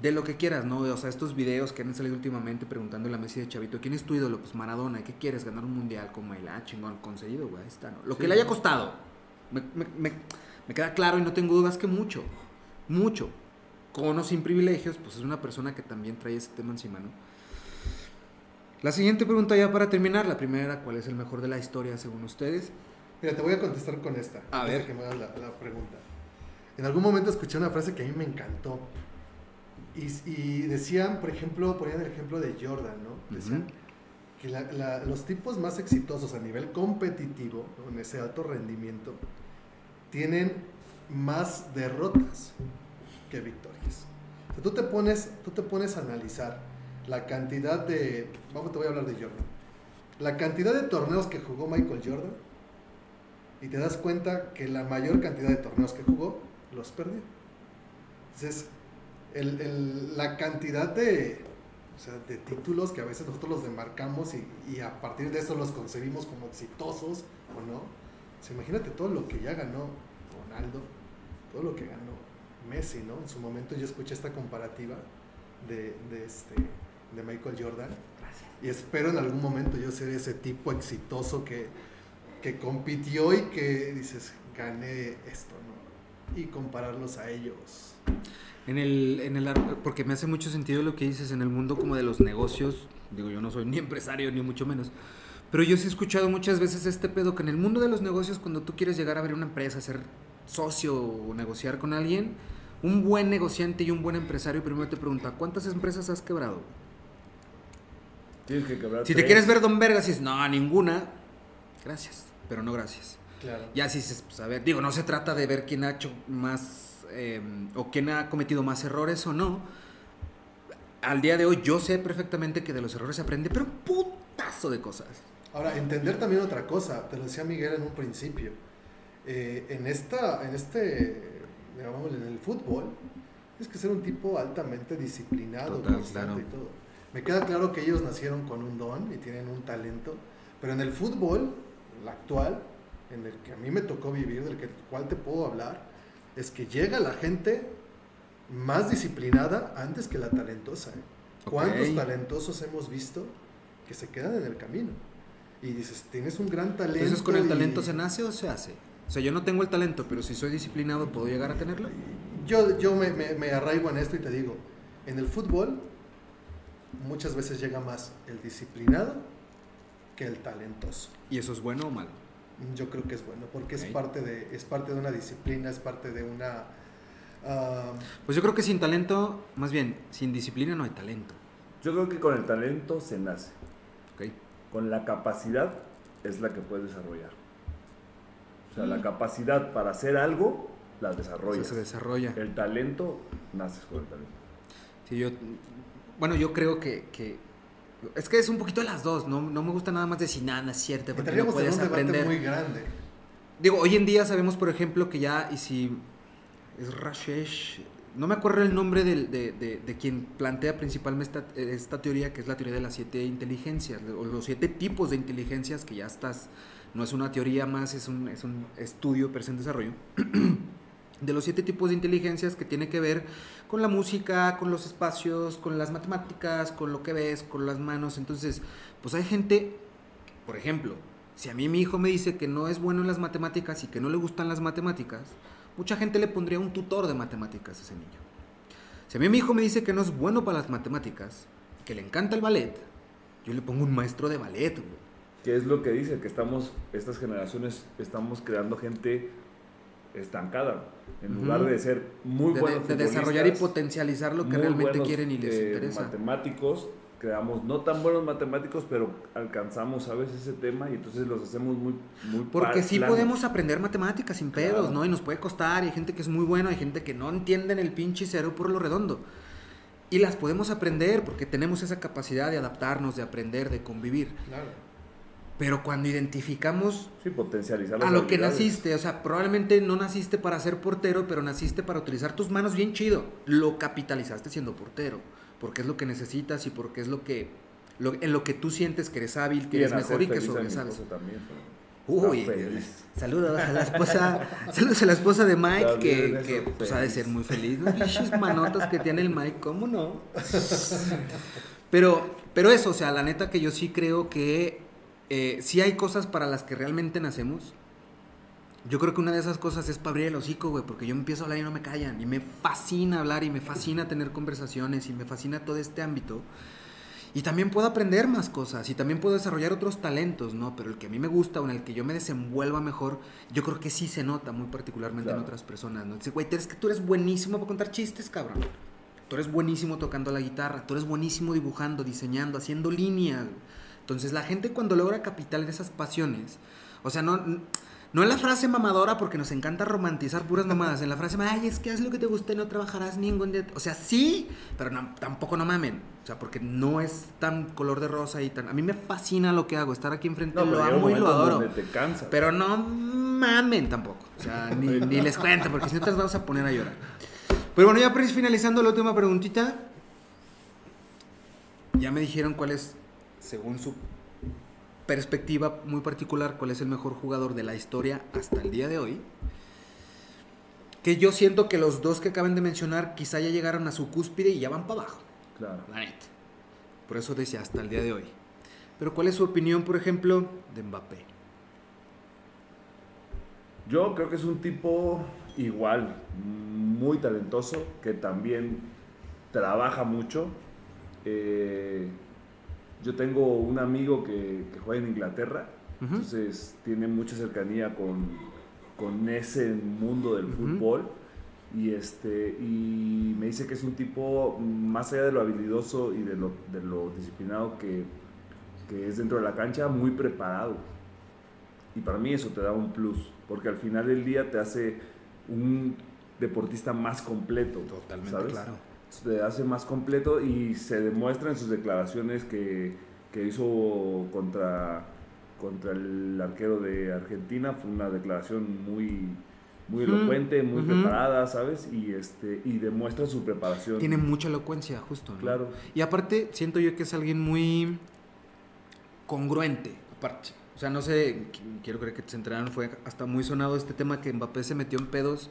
De lo que quieras, ¿no? O sea, estos videos que han salido últimamente preguntándole a Messi de Chavito, ¿quién es tu ídolo? Pues Maradona, ¿qué quieres? Ganar un mundial como él. Ah, chingón, conseguido, güey, está, ¿no? Lo que le haya costado. Me, me- me- me queda claro y no tengo dudas que mucho, mucho. Con o sin privilegios, pues es una persona que también trae ese tema encima, ¿no? La siguiente pregunta ya para terminar, la primera, ¿cuál es el mejor de la historia según ustedes? Mira, te voy a contestar con esta. A ver. que me hagas la, la pregunta. En algún momento escuché una frase que a mí me encantó. Y, y decían, por ejemplo, ponían el ejemplo de Jordan, ¿no? Decían que la- la- los tipos más exitosos a nivel competitivo, ¿no? en ese alto rendimiento, tienen más derrotas victorias. Tú, te pones, tú te pones a analizar la cantidad de... Vamos, te voy a hablar de Jordan. La cantidad de torneos que jugó Michael Jordan y te das cuenta que la mayor cantidad de torneos que jugó los perdió. Entonces, la cantidad de, de títulos que a veces nosotros los demarcamos y, a partir de eso los concebimos como exitosos o no. O imagínate todo lo que ya ganó Ronaldo, todo lo que ganó Messi, ¿no? En su momento yo escuché esta comparativa de, de, este, de Michael Jordan. Gracias. Y espero en algún momento yo ser ese tipo exitoso que, que compitió y que dices, gané esto, ¿no? Y compararlos a ellos. En el, en el, porque me hace mucho sentido lo que dices en el mundo como de los negocios. Digo, yo no soy ni empresario, ni mucho menos. Pero yo sí he escuchado muchas veces este pedo que en el mundo de los negocios, cuando tú quieres llegar a abrir una empresa, ser socio o negociar con alguien, un buen negociante y un buen empresario primero te pregunta, ¿cuántas empresas has quebrado? Tienes que quebrar Si tres. te quieres ver Don Vergas y dices, no, ninguna, gracias, pero no gracias. Claro. Ya si dices, pues a ver, digo, no se trata de ver quién ha hecho más eh, o quién ha cometido más errores o no. Al día de hoy yo sé perfectamente que de los errores se aprende, pero un putazo de cosas. Ahora, entender también otra cosa, te lo decía Miguel en un principio. Eh, en, esta, en este, en el fútbol, tienes que ser un tipo altamente disciplinado, Total, constante claro. y todo. Me queda claro que ellos nacieron con un don y tienen un talento, pero en el fútbol, el actual, en el que a mí me tocó vivir, del que, cual te puedo hablar, es que llega la gente más disciplinada antes que la talentosa. ¿eh? ¿Cuántos talentosos hemos visto que se quedan en el camino? Y dices, tienes un gran talento. Entonces, ¿con el y- talento se nace o se hace? O sea, yo no tengo el talento, pero si soy disciplinado, ¿puedo llegar a tenerlo? Yo, yo me, me- me arraigo en esto y te digo, en el fútbol muchas veces llega más el disciplinado que el talentoso. ¿Y eso es bueno o malo? Yo creo que es bueno, porque es, parte de, es parte de una disciplina, es parte de una... Pues yo creo que sin talento, más bien, sin disciplina no hay talento. Yo creo que con el talento se nace. Con la capacidad es la que puedes desarrollar. O sea, la capacidad para hacer algo la O sea, desarrollas. se desarrolla. El talento, naces con el talento. Sí, yo, bueno, yo creo que, que- es que es un poquito de las dos, no, no me gusta nada más decir nada, es cierto, porque no entraríamos en puedes un debate aprender. muy grande. Digo, hoy en día sabemos, por ejemplo, que ya, y si es Rashesh, no me acuerdo el nombre del- de, de- de quien plantea principalmente esta, esta teoría, que es la teoría de las siete inteligencias, o los siete tipos de inteligencias, que ya estás, no es una teoría más, es un, es un estudio per se en desarrollo, de los siete tipos de inteligencias que tiene que ver con la música, con los espacios, con las matemáticas, con lo que ves, con las manos. Entonces, pues hay gente, por ejemplo, si a mí mi hijo me dice que no es bueno en las matemáticas y que no le gustan las matemáticas, mucha gente le pondría un tutor de matemáticas a ese niño. Si a mí mi hijo me dice que no es bueno para las matemáticas, que le encanta el ballet, yo le pongo un maestro de ballet, güey. ¿Qué es lo que dice? Que estamos, estas generaciones, estamos creando gente estancada. En lugar de ser muy de, buenos de- de desarrollar y potencializar lo que realmente buenos, quieren y les eh, interesa. Matemáticos, creamos no tan buenos matemáticos, pero alcanzamos a veces ese tema y entonces los hacemos muy, muy Porque sí planos. podemos aprender matemáticas sin pedos, Claro. ¿no? Y nos puede costar, y hay gente que es muy buena, hay gente que no entienden el pinche cero por lo redondo. Y las podemos aprender porque tenemos esa capacidad de adaptarnos, de aprender, de convivir. Claro. Pero cuando identificamos Sí, potencializar a las lo que naciste, o sea, probablemente no naciste para ser portero, pero naciste para utilizar tus manos bien chido. Lo capitalizaste siendo portero, porque es lo que necesitas y porque es lo que lo- en lo que tú sientes que eres hábil, que Y eres mejor y que sobresales. Uy, saludos a la esposa, saludos a la esposa de Mike También que, que, pues ha de ser muy feliz. Los pinches manotas que tiene el Mike, ¿cómo no? Pero, pero eso, o sea, la neta que yo sí creo que eh, sí hay cosas para las que realmente nacemos. Yo creo que una de esas cosas es para abrir el hocico, güey, porque yo empiezo a hablar y no me callan. Y me fascina hablar y me fascina tener conversaciones y me fascina todo este ámbito. Y también puedo aprender más cosas y también puedo desarrollar otros talentos, ¿no? Pero el que a mí me gusta o en el que yo me desenvuelva mejor, yo creo que sí se nota muy particularmente en Claro. otras personas, ¿no? Dice, güey, es que tú eres buenísimo para contar chistes, cabrón. Tú eres buenísimo tocando la guitarra, tú eres buenísimo dibujando, diseñando, haciendo líneas. Entonces la gente cuando logra capital en esas pasiones, o sea, no, no en la frase mamadora porque nos encanta romantizar puras mamadas, en la frase, ay, es que haz lo que te guste no trabajarás ningún día. O sea, sí, pero no- tampoco no mamen. O sea, porque no es tan color de rosa y tan... A mí me fascina lo que hago, estar aquí enfrente, No, lo amo y lo adoro. te cansas. Pero no mamen tampoco. O sea, ni, ni les cuento, porque si no te las vamos a poner a llorar. Pero bueno, ya finalizando la última preguntita. Ya me dijeron cuál es, según su perspectiva muy particular, cuál es el mejor jugador de la historia hasta el día de hoy. Que yo siento que los dos que acaban de mencionar quizá ya llegaron a su cúspide y ya van para abajo. Claro. La neta. Por eso decía hasta el día de hoy. Pero ¿cuál es su opinión, por ejemplo, de Mbappé? Yo creo que es un tipo igual, muy talentoso, que también trabaja mucho. Eh, yo tengo un amigo que, que juega en Inglaterra, entonces tiene mucha cercanía con, con ese mundo del fútbol. Y, este, y me dice que es un tipo, más allá de lo habilidoso y de lo, de lo disciplinado que, que es dentro de la cancha, muy preparado. Y para mí eso te da un plus, porque al final del día te hace un deportista más completo. Totalmente ¿sabes? claro. Se hace más completo y se demuestra en sus declaraciones que, que hizo contra, contra el arquero de Argentina. Fue una declaración muy, muy elocuente, muy preparada, ¿sabes? Y, este, y demuestra su preparación. Tiene mucha elocuencia, justo. ¿no? Claro. Y aparte, siento yo que es alguien muy congruente, aparte. O sea, no sé, qu- quiero creer que se enteraron, fue hasta muy sonado este tema que Mbappé se metió en pedos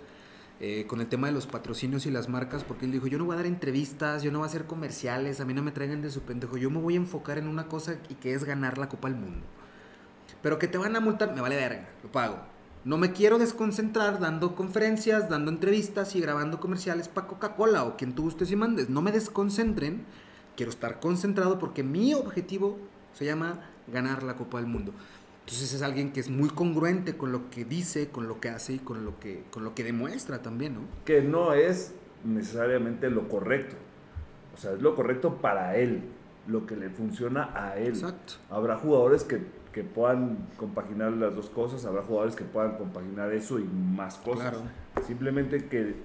eh, con el tema de los patrocinios y las marcas, porque él dijo, yo no voy a dar entrevistas, yo no voy a hacer comerciales, a mí no me traigan de su pendejo, yo me voy a enfocar en una cosa y que es ganar la Copa del Mundo. Pero que te van a multar, me vale verga, lo pago. No me quiero desconcentrar dando conferencias, dando entrevistas y grabando comerciales para Coca-Cola o quien tú gustes y mandes. No me desconcentren. Quiero estar concentrado porque mi objetivo se llama ganar la Copa del Mundo. Entonces es alguien que es muy congruente con lo que dice, con lo que hace y con lo que, con lo que demuestra también, ¿no? Que no es necesariamente lo correcto. O sea, es lo correcto para él, lo que le funciona a él. Exacto. Habrá jugadores que, que puedan compaginar las dos cosas, habrá jugadores que puedan compaginar eso y más cosas. Claro. Simplemente que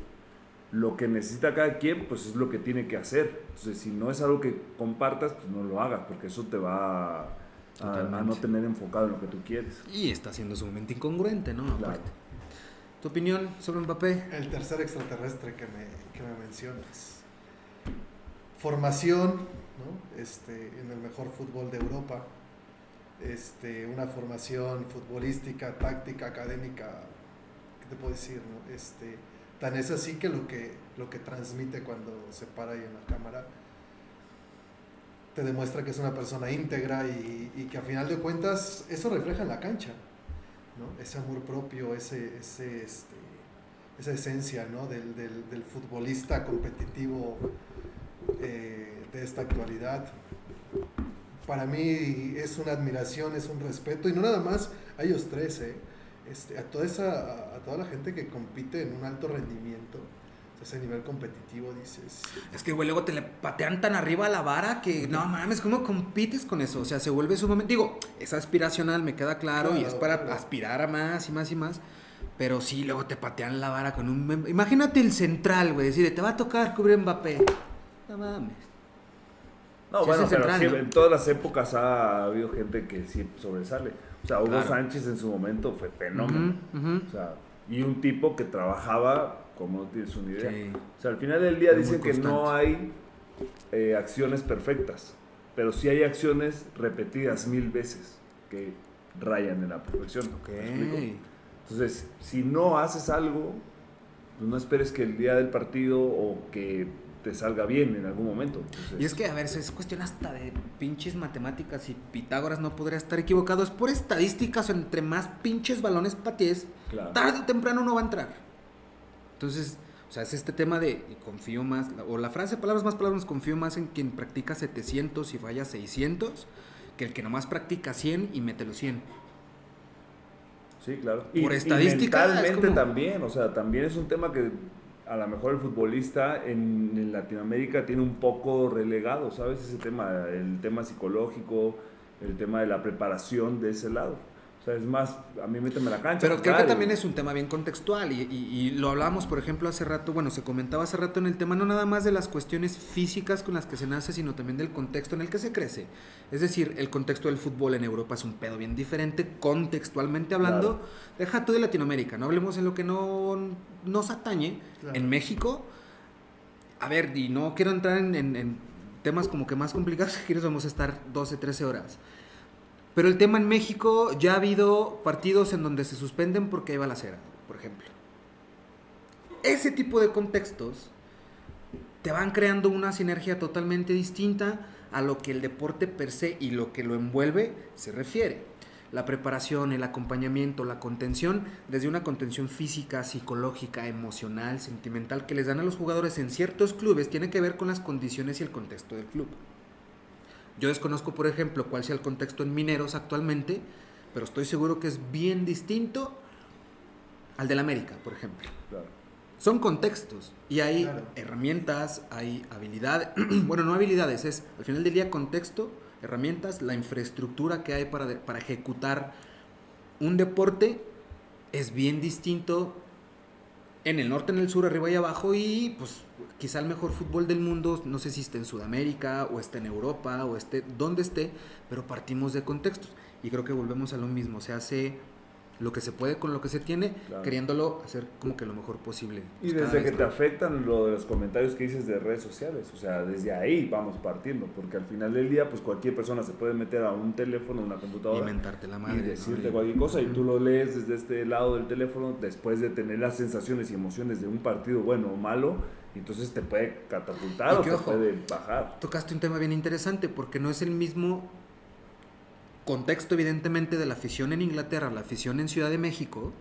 lo que necesita cada quien, pues es lo que tiene que hacer. Entonces, si no es algo que compartas, pues no lo hagas, porque eso te va a, a- a Totalmente. no tener enfocado en lo que tú quieres. Y está siendo sumamente incongruente, ¿no? Claro. Aparte. ¿Tu opinión sobre Mbappé? El tercer extraterrestre que me, que me mencionas. Formación, ¿no? Este, en el mejor fútbol de Europa. Este, una formación futbolística, táctica, académica, ¿qué te puedo decir? no? Este, tan es así que lo que, lo que transmite cuando se para ahí en la cámara te demuestra que es una persona íntegra y, que a final de cuentas eso refleja en la cancha. Ese amor propio, ese, este, esa esencia del, futbolista competitivo eh, de esta actualidad. Para mí es una admiración, es un respeto, y no nada más a ellos tres, ¿eh? este, a, toda esa, a toda la gente que compite en un alto rendimiento, a ese nivel competitivo, dices. Es que, güey, luego te le patean tan arriba a la vara que no mames, ¿cómo compites con eso? O sea, se vuelve sumamente. Digo, es aspiracional, me queda claro, y es para claro. aspirar a más y más y más. Pero sí, luego te patean la vara con un. Imagínate el central, güey, decir, te va a tocar cubrir Mbappé. No mames. No, Sí, bueno, pero central, sí, ¿no? en todas las épocas ha habido gente que sí sobresale. O sea, Hugo Claro. Sánchez en su momento fue fenómeno. O sea, y un tipo que trabajaba como no tienes una idea. Sí. O sea, al final del día Muy dicen que no hay eh, acciones perfectas, pero sí hay acciones repetidas mil veces que rayan en la perfección. Ok. ¿Me explico? Entonces, si no haces algo, pues no esperes que el día del partido o que te salga bien en algún momento. Entonces, Y es que, a ver, es cuestión hasta de pinches matemáticas y Pitágoras no podría estar equivocado. Es por estadísticas, entre más pinches balones patees, claro. tarde o temprano no va a entrar. Entonces, o sea, es este tema de y confío más, o la frase, palabras más, palabras, confío más en quien practica 700 y falla 600 que el que nomás practica 100 y mete los 100. Sí, claro. Por estadística, mentalmente como- también, o sea, también es un tema que a lo mejor el futbolista en, en Latinoamérica tiene un poco relegado, ¿sabes? Ese tema, el tema psicológico, el tema de la preparación de ese lado. Sea, es más, a mí méteme la cancha. Pero pues, creo que también es un tema bien contextual y, y- y lo hablábamos, por ejemplo, hace rato, bueno, se comentaba hace rato en el tema no nada más de las cuestiones físicas con las que se nace, sino también del contexto en el que se crece. Es decir, el contexto del fútbol en Europa es un pedo bien diferente, contextualmente hablando. Claro. Deja tú de Latinoamérica, no hablemos en lo que no nos atañe. Claro. En México, a ver, y no quiero entrar en, en- en temas como que más complicados, que quieres vamos a estar 12, 13 horas. Pero el tema en México, ya ha habido partidos en donde se suspenden porque hay balacera, por ejemplo. Ese tipo de contextos te van creando una sinergia totalmente distinta a lo que el deporte per se y lo que lo envuelve se refiere. La preparación, el acompañamiento, la contención, desde una contención física, psicológica, emocional, sentimental que les dan a los jugadores en ciertos clubes, tiene que ver con las condiciones y el contexto del club. Yo desconozco, por ejemplo, cuál sea el contexto en Mineros actualmente, pero estoy seguro que es bien distinto al del América, por ejemplo. Claro. Son contextos y hay Claro. herramientas, hay habilidades, bueno, no habilidades, es al final del día contexto, herramientas, la infraestructura que hay para, de- para ejecutar un deporte es bien distinto en el norte, en el sur, arriba y abajo y pues quizá el mejor fútbol del mundo, no sé si esté en Sudamérica o esté en Europa o esté donde esté, pero partimos de contextos. Y creo que volvemos a lo mismo, se hace lo que se puede con lo que se tiene, Claro. queriéndolo hacer como que lo mejor posible. Y Pues, cada desde que te afectan lo de los comentarios que dices de redes sociales, o sea, desde ahí vamos partiendo, porque al final del día, pues cualquier persona se puede meter a un teléfono, una y computadora mentarte la madre. y ¿no? decirte Y- cualquier cosa y tú lo lees desde este lado del teléfono después de tener las sensaciones y emociones de un partido bueno o malo, entonces te puede catapultar Y o te ojo, puede bajar. Tocaste un tema bien interesante porque no es el mismo contexto evidentemente de la afición en Inglaterra, la afición en Ciudad de México.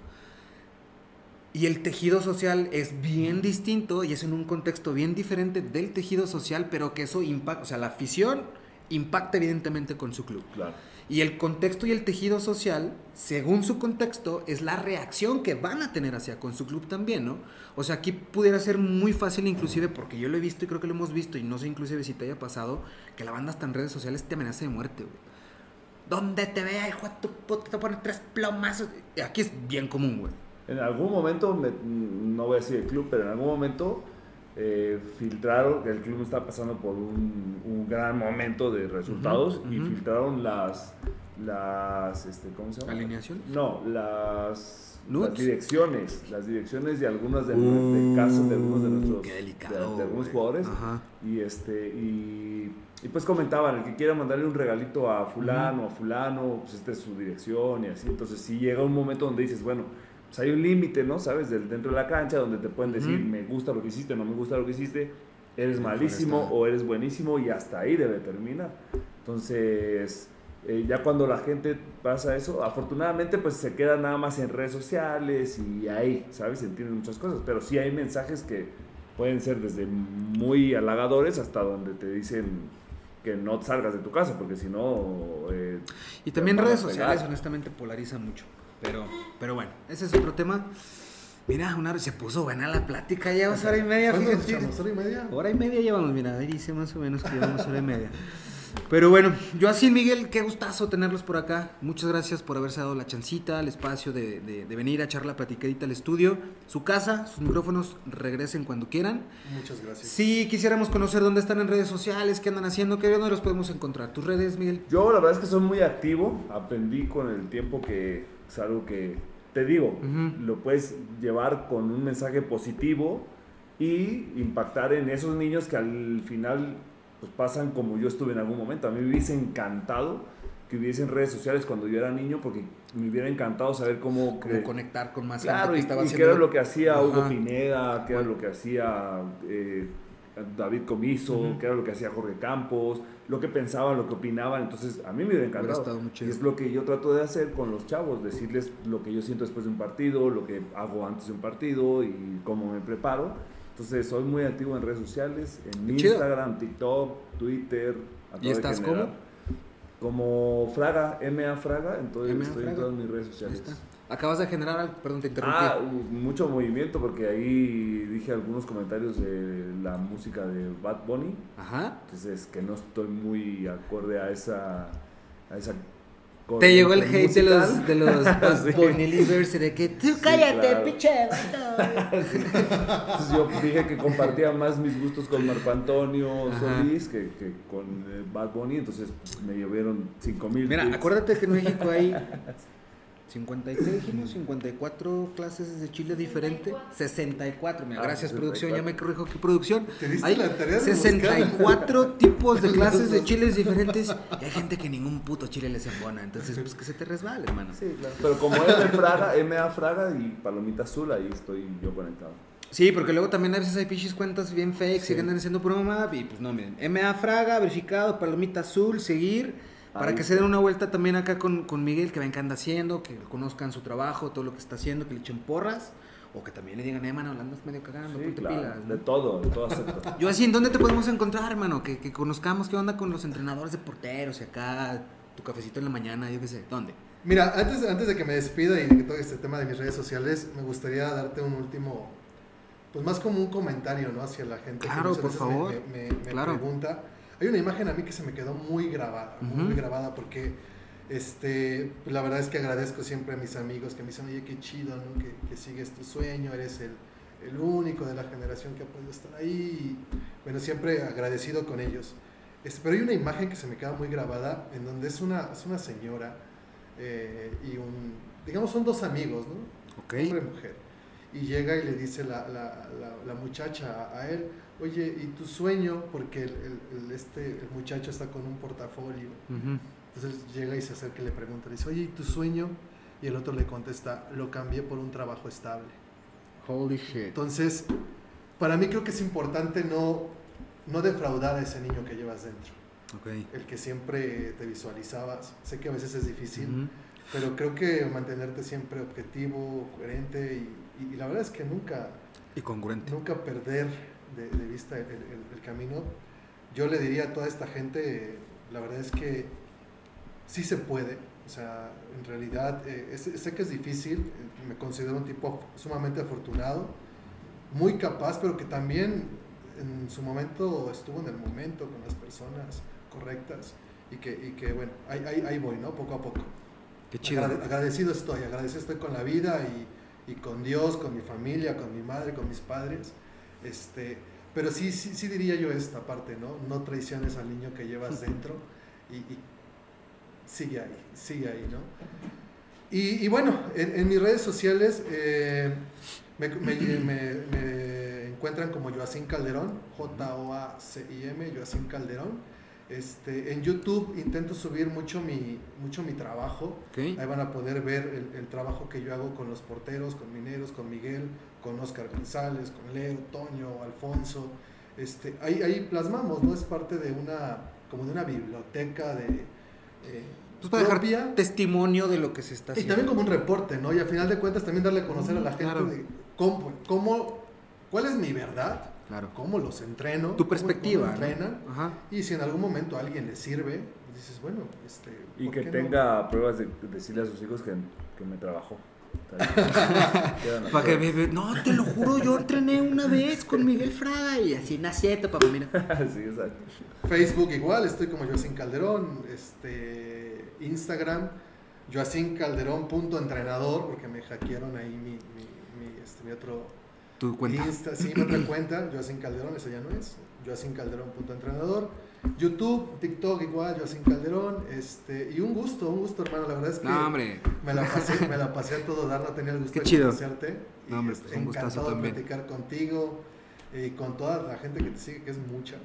Y el tejido social es bien distinto y es en un contexto bien diferente del tejido social, pero que eso impacta, o sea, la afición impacta evidentemente con su club. Claro. Y el contexto y el tejido social, según su contexto, es la reacción que van a tener hacia con su club también, ¿no? O sea, aquí pudiera ser muy fácil inclusive, porque yo lo he visto y creo que lo hemos visto, y no sé inclusive si te haya pasado, que la banda hasta en redes sociales te amenaza de muerte, güey. Donde te vea, hijo de tu puta, te ponen tres plomazos. Aquí es bien común, güey. En algún momento, me- no voy a decir el club, pero en algún momento eh, filtraron, que el club está pasando por un, un gran momento de resultados y filtraron las, las este, ¿cómo se llama? ¿Alineación? No, las, las direcciones, las direcciones de algunas de, Uh, de casas de algunos de nuestros de- delicado, de, algunos jugadores Ajá. y este y, y pues comentaban el que quiera mandarle un regalito a fulano a fulano pues esta es su dirección y así. Entonces si llega un momento donde dices bueno pues hay un límite no sabes del dentro de la cancha donde te pueden decir me gusta lo que hiciste no me gusta lo que hiciste eres malísimo o eres buenísimo y hasta ahí debe terminar. Entonces eh, ya cuando la gente pasa eso, afortunadamente pues se queda nada más en redes sociales y ahí, ¿sabes? Se entienden muchas cosas, pero sí hay mensajes que pueden ser desde muy halagadores hasta donde te dicen que no salgas de tu casa, porque si no... eh, Y también redes sociales, honestamente, polarizan mucho. Pero, pero bueno, ese es otro tema. Mira, una, se puso buena la plática, llevamos hora y media, ¿Cuánto nos fíjate. echamos? ¿Hora y media? Hora y media llevamos, mira, ahí dice más o menos que llevamos hora y media. Pero bueno, yo así, Miguel, qué gustazo tenerlos por acá. Muchas gracias por haberse dado la chancita, el espacio de, de- de venir a echar la platicadita al estudio. Su casa, sus micrófonos, regresen cuando quieran. Muchas gracias. Si quisiéramos conocer dónde están en redes sociales, qué andan haciendo, qué dónde los podemos encontrar. ¿Tus redes, Miguel? Yo la verdad es que soy muy activo, aprendí con el tiempo que es algo que te digo, lo puedes llevar con un mensaje positivo y impactar en esos niños que al final pues, pasan como yo estuve en algún momento. A mí me hubiese encantado que hubiesen redes sociales cuando yo era niño porque me hubiera encantado saber cómo... Cre- conectar con más Claro, gente que estaba y haciendo. qué era lo que hacía Hugo. Pineda, qué era lo que hacía eh, David Comiso, qué era lo que hacía Jorge Campos, lo que pensaban, lo que opinaban. Entonces, a mí me hubiera encantado. chido. y es lo que yo trato de hacer con los chavos, decirles lo que yo siento después de un partido, lo que hago antes de un partido y cómo me preparo. Entonces, soy muy activo en redes sociales, en. Instagram, TikTok, Twitter. ¿Y estás generar. Como Fraga, MA Fraga, entonces estoy Fraga. en todas mis redes sociales. Acabas de generar algo, perdón, te interrumpí. Ah, mucho movimiento porque ahí dije algunos comentarios de la música de Bad Bunny, Ajá. entonces que no estoy muy acorde a esa, a esa con- Te llegó el hate de los, de los Sí. De que tú cállate, claro. pinche vato". Entonces yo dije que compartía más mis gustos con Marco Antonio Ajá. Solís que, que con eh, Bad Bunny, entonces pues, me llovieron 5 mil. Mira, acuérdate que en México hay 53, dijimos, 54 clases de chile diferente. 64, mira, Ah, gracias 64. producción, ya me corrijo aquí producción. Te diste Hay la tarea de 64 tipos de clases de chiles diferentes y hay gente que ningún puto chile les embona, entonces pues que se te resbale, hermano. Sí, claro. Pero como M Fraga, MA Fraga y Palomita Azul, ahí estoy yo conectado. Sí, porque luego también a veces hay pinches cuentas bien fakes Sí. que andan haciendo pura mamá y pues no, miren, MA Fraga, verificado, palomita azul, seguir, para que se den una vuelta también acá con, con Miguel, que vean qué anda haciendo, que conozcan su trabajo, todo lo que está haciendo, que le echen porras, o que también le digan, eh, mano, andas medio cagando, Sí, ponte claro, pilas, ¿no? de todo, de todo acepto. Yo así, ¿en dónde te podemos encontrar, hermano? Que, que conozcamos qué onda con los entrenadores de porteros y acá, tu cafecito en la mañana, yo qué sé, ¿dónde? Mira, antes, antes de que me despida y de que toque este tema de mis redes sociales, me gustaría darte un último, pues más como un comentario, ¿no? Hacia la gente Claro, que por favor. me, me- me Claro. pregunta. Hay una imagen a mí que se me quedó muy grabada, muy, grabada porque, este, pues, la verdad es que agradezco siempre a mis amigos que me dicen, oye, qué chido, ¿no? Que, que sigues tu sueño, eres el, el único de la generación que ha podido estar ahí. Bueno, siempre agradecido con ellos. Este, pero hay una imagen que se me queda muy grabada en donde es una, es una señora eh, y un, digamos, son dos amigos, ¿no? Ok. Hombre y mujer. Y llega y le dice la, la, la, la muchacha a él, oye, ¿y tu sueño? Porque el, el- el- este, el muchacho está con un portafolio. Ujú. Entonces llega y se acerca y le pregunta, le dice, oye, ¿y tu sueño? Y el otro le contesta, lo cambié por un trabajo estable. Holy shit. Entonces, para mí creo que es importante no, no defraudar a ese niño que llevas dentro. Ok. El que siempre te visualizabas. Sé que a veces es difícil, Ujú. pero creo que mantenerte siempre objetivo, coherente y, y- y la verdad es que nunca, Y congruente. nunca perder de, de vista el, el- el camino. Yo le diría a toda esta gente, la verdad es que sí se puede. O sea, en realidad eh, es- sé que es difícil, eh, me considero un tipo sumamente afortunado, muy capaz, pero que también en su momento estuvo en el momento con las personas correctas y que, y que bueno, ahí, ahí, ahí voy, ¿no? Poco a poco. Qué chido. Agrade- agradecido estoy, agradecido estoy con la vida y, y con Dios, con mi familia, con mi madre, con mis padres. Este, pero sí, sí, sí diría yo esta parte, ¿no? No traiciones al niño que llevas dentro y, y sigue ahí, sigue ahí, ¿no? Y, y bueno, en, en mis redes sociales eh, me, me- me- me encuentran como Joacín Calderón, J-O-A-C-I-M, Joacín Calderón. Este, en YouTube intento subir mucho mi, mucho mi trabajo. Ok. Ahí van a poder ver el, el trabajo que yo hago con los porteros, con Mineros, con Miguel, con Oscar González, con Leo, Toño, Alfonso. Este, ahí, ahí plasmamos, ¿no? Es parte de una, como de una biblioteca de... eh, Pues para dejar testimonio de lo que se está Y haciendo. también como un reporte, ¿no? Y al final de cuentas también darle a conocer a la gente Claro. de cómo, cómo- cuál es mi verdad, Claro. cómo los entreno, Tu cómo- perspectiva. cómo ¿no? entrenan. Ajá. Y si en algún momento a alguien le sirve, pues dices, bueno, este, Y ¿por que no? tenga pruebas de de decirle a sus hijos que, que me trabajó. Para que no, te lo juro, yo entrené una vez con Miguel Fraga y así nacieto, papá, mira. sí, exacto. Facebook igual, estoy como Joacín Calderón, este, Instagram, Joacín Calderón punto entrenador, porque me hackearon ahí mi, mi, mi, este, mi otro Tu cuenta. Insta, sí, mi otra cuenta, Joacín Calderón, esa ya no es, Joacín Calderón punto entrenador, YouTube, TikTok igual, Joacín Calderón, este, y un gusto, un gusto hermano, la verdad es que No, hombre. me la pasé, me la pasé a todo dar, no tenía el gusto Qué de chido. conocerte, y No, hombre, pues, un encantado de platicar contigo, y con toda la gente que te sigue, que es mucha.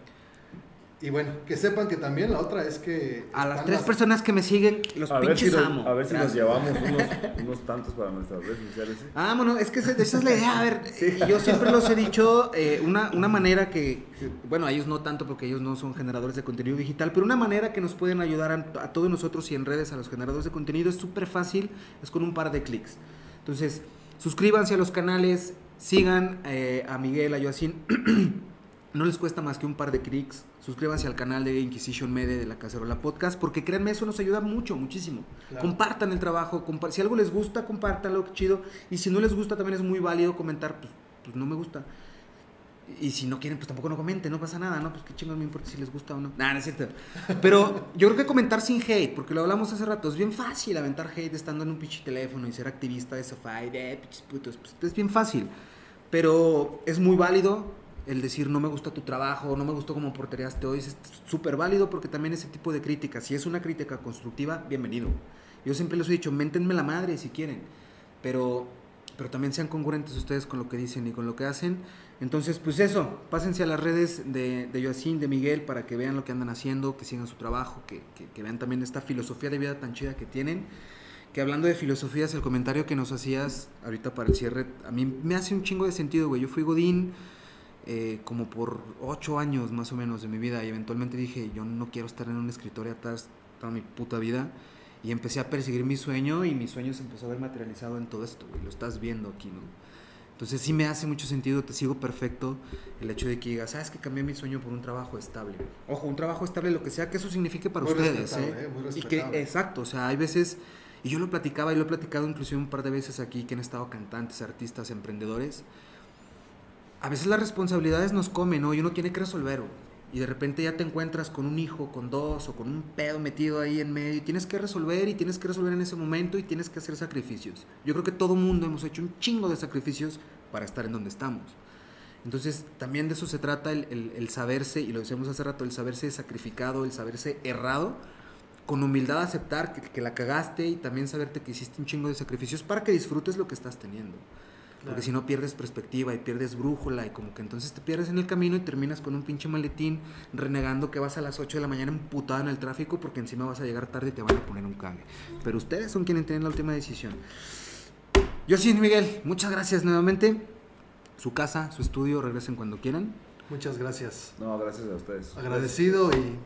Y bueno, que sepan que también la otra es que... A las tres personas que me siguen, los A ver, si pinches nos, amo. a ver si nos Gracias. llevamos unos, unos tantos para nuestras redes sociales. ¿sí? Ah, bueno, es que esa, esa es la idea. A ver, y yo siempre los he dicho, eh, una, una manera que, que- bueno, a ellos no tanto porque ellos no son generadores de contenido digital, pero una manera que nos pueden ayudar a, a todos nosotros y en redes a los generadores de contenido es súper fácil, es con un par de clics. Entonces, suscríbanse a los canales, sigan eh, a Miguel, a Joacín. No les cuesta más que un par de clics. Suscríbanse al canal de Inquisition Media de la Cacerola Podcast, porque créanme, eso nos ayuda mucho, muchísimo. Claro. Compartan el trabajo, compa- si algo les gusta, compártanlo, qué chido. Y si no les gusta, también es muy válido comentar, pues, pues no me gusta. Y si no quieren, pues tampoco no comenten, no pasa nada, ¿no? Pues qué chingos me importa si les gusta o no. Nada, no es cierto. Pero yo creo que comentar sin hate, porque lo hablamos hace rato, es bien fácil aventar hate estando en un pinche teléfono y ser activista de sofá y de pinches putos. Pues es bien fácil. Pero es muy válido el decir no me gusta tu trabajo, no me gustó cómo portereaste hoy. Es súper válido porque también ese tipo de crítica, si es una crítica constructiva, bienvenido. Yo siempre les he dicho, méntenme la madre si quieren. Pero, pero también sean congruentes ustedes con lo que dicen y con lo que hacen. Entonces, pues eso, pásense a las redes de, de Joacín, de Miguel, para que vean lo que andan haciendo, que sigan su trabajo, que, que, que vean también esta filosofía de vida tan chida que tienen. Que hablando de filosofías, el comentario que nos hacías ahorita para el cierre, a mí me hace un chingo de sentido, güey. Yo fui Godín eh, como por ocho años más o menos de mi vida y eventualmente dije, yo no quiero estar en un escritorio atrás toda mi puta vida. Y empecé a perseguir mi sueño y mi sueño se empezó a ver materializado en todo esto, güey. Lo estás viendo aquí, ¿no? Entonces sí me hace mucho sentido, te sigo perfecto el hecho de que digas, sabes que cambié mi sueño por un trabajo estable. Ojo, un trabajo estable, lo que sea que eso signifique para Muy ustedes. ¿eh? ¿eh? Muy y que, exacto, o sea, hay veces, y yo lo platicaba y lo he platicado inclusive un par de veces aquí que han estado cantantes, artistas, emprendedores. A veces las responsabilidades nos comen, ¿no? Y uno tiene que resolver, güey. Y de repente ya te encuentras con un hijo, con dos, o con un pedo metido ahí en medio, y tienes que resolver, y tienes que resolver en ese momento, y tienes que hacer sacrificios. Yo creo que todo mundo hemos hecho un chingo de sacrificios para estar en donde estamos. Entonces, también de eso se trata el, saberse, y lo decíamos hace rato, el saberse sacrificado, el saberse errado, con humildad aceptar que, que la cagaste y también saberte que hiciste un chingo de sacrificios para que disfrutes lo que estás teniendo. Porque Claro. si no pierdes perspectiva y pierdes brújula y como que entonces te pierdes en el camino y terminas con un pinche maletín renegando que vas a las 8 de la mañana emputado en el tráfico porque encima vas a llegar tarde y te van a poner un cague. Pero ustedes son quienes tienen la última decisión. Yo sí, Miguel, muchas gracias nuevamente. Su casa, su estudio, regresen cuando quieran. Muchas gracias. No, gracias a ustedes. Agradecido y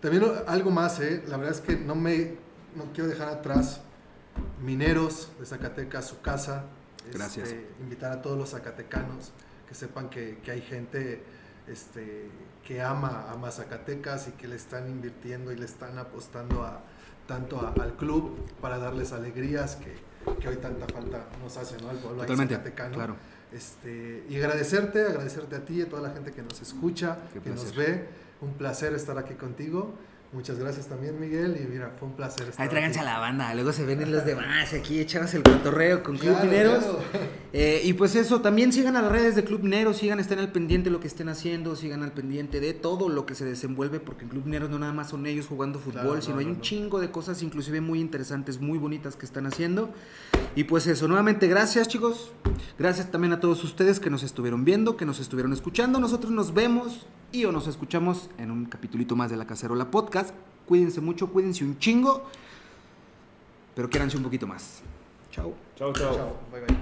también algo más, ¿eh? La verdad es que no me no quiero dejar atrás mineros de Zacatecas, su casa. Gracias. Este, invitar a todos los zacatecanos que sepan que, que hay gente este, que ama, ama Zacatecas y que le están invirtiendo y le están apostando a, tanto a- al club para darles alegrías que, que hoy tanta falta nos hace, ¿no? Al pueblo ahí Totalmente, zacatecano. claro. Este, y agradecerte, agradecerte a ti y a toda la gente que nos escucha, Qué que nos ve. Un placer estar aquí contigo. Muchas gracias también, Miguel. Y mira, fue un placer estar Ahí tráiganse a la banda, luego se ven los demás aquí echamos el cotorreo con Club Claro, Mineros. claro. Eh, y pues eso, también sigan a las redes de Club Mineros, sigan, estén al pendiente de lo que estén haciendo, sigan al pendiente de todo lo que se desenvuelve, porque en Club Mineros no nada más son ellos jugando fútbol, Claro, no, sino hay un no. chingo de cosas inclusive muy interesantes, muy bonitas que están haciendo. Y pues eso, nuevamente gracias chicos, gracias también a todos ustedes que nos estuvieron viendo, que nos estuvieron escuchando, nosotros nos vemos y o nos escuchamos en un capitulito más de La Cacerola Podcast. Cuídense mucho, cuídense un chingo, pero quédanse un poquito más. Chao. Chao, chao. Chao. Bye, bye.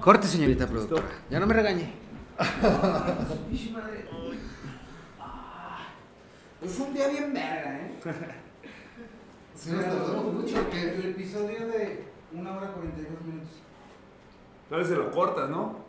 Corte, señorita productora. Ya no me regañe. Es un día bien verga, ¿eh? Sí, nos tardamos mucho. El episodio de 1 hora 42 minutos. Tal vez se lo cortas, ¿no?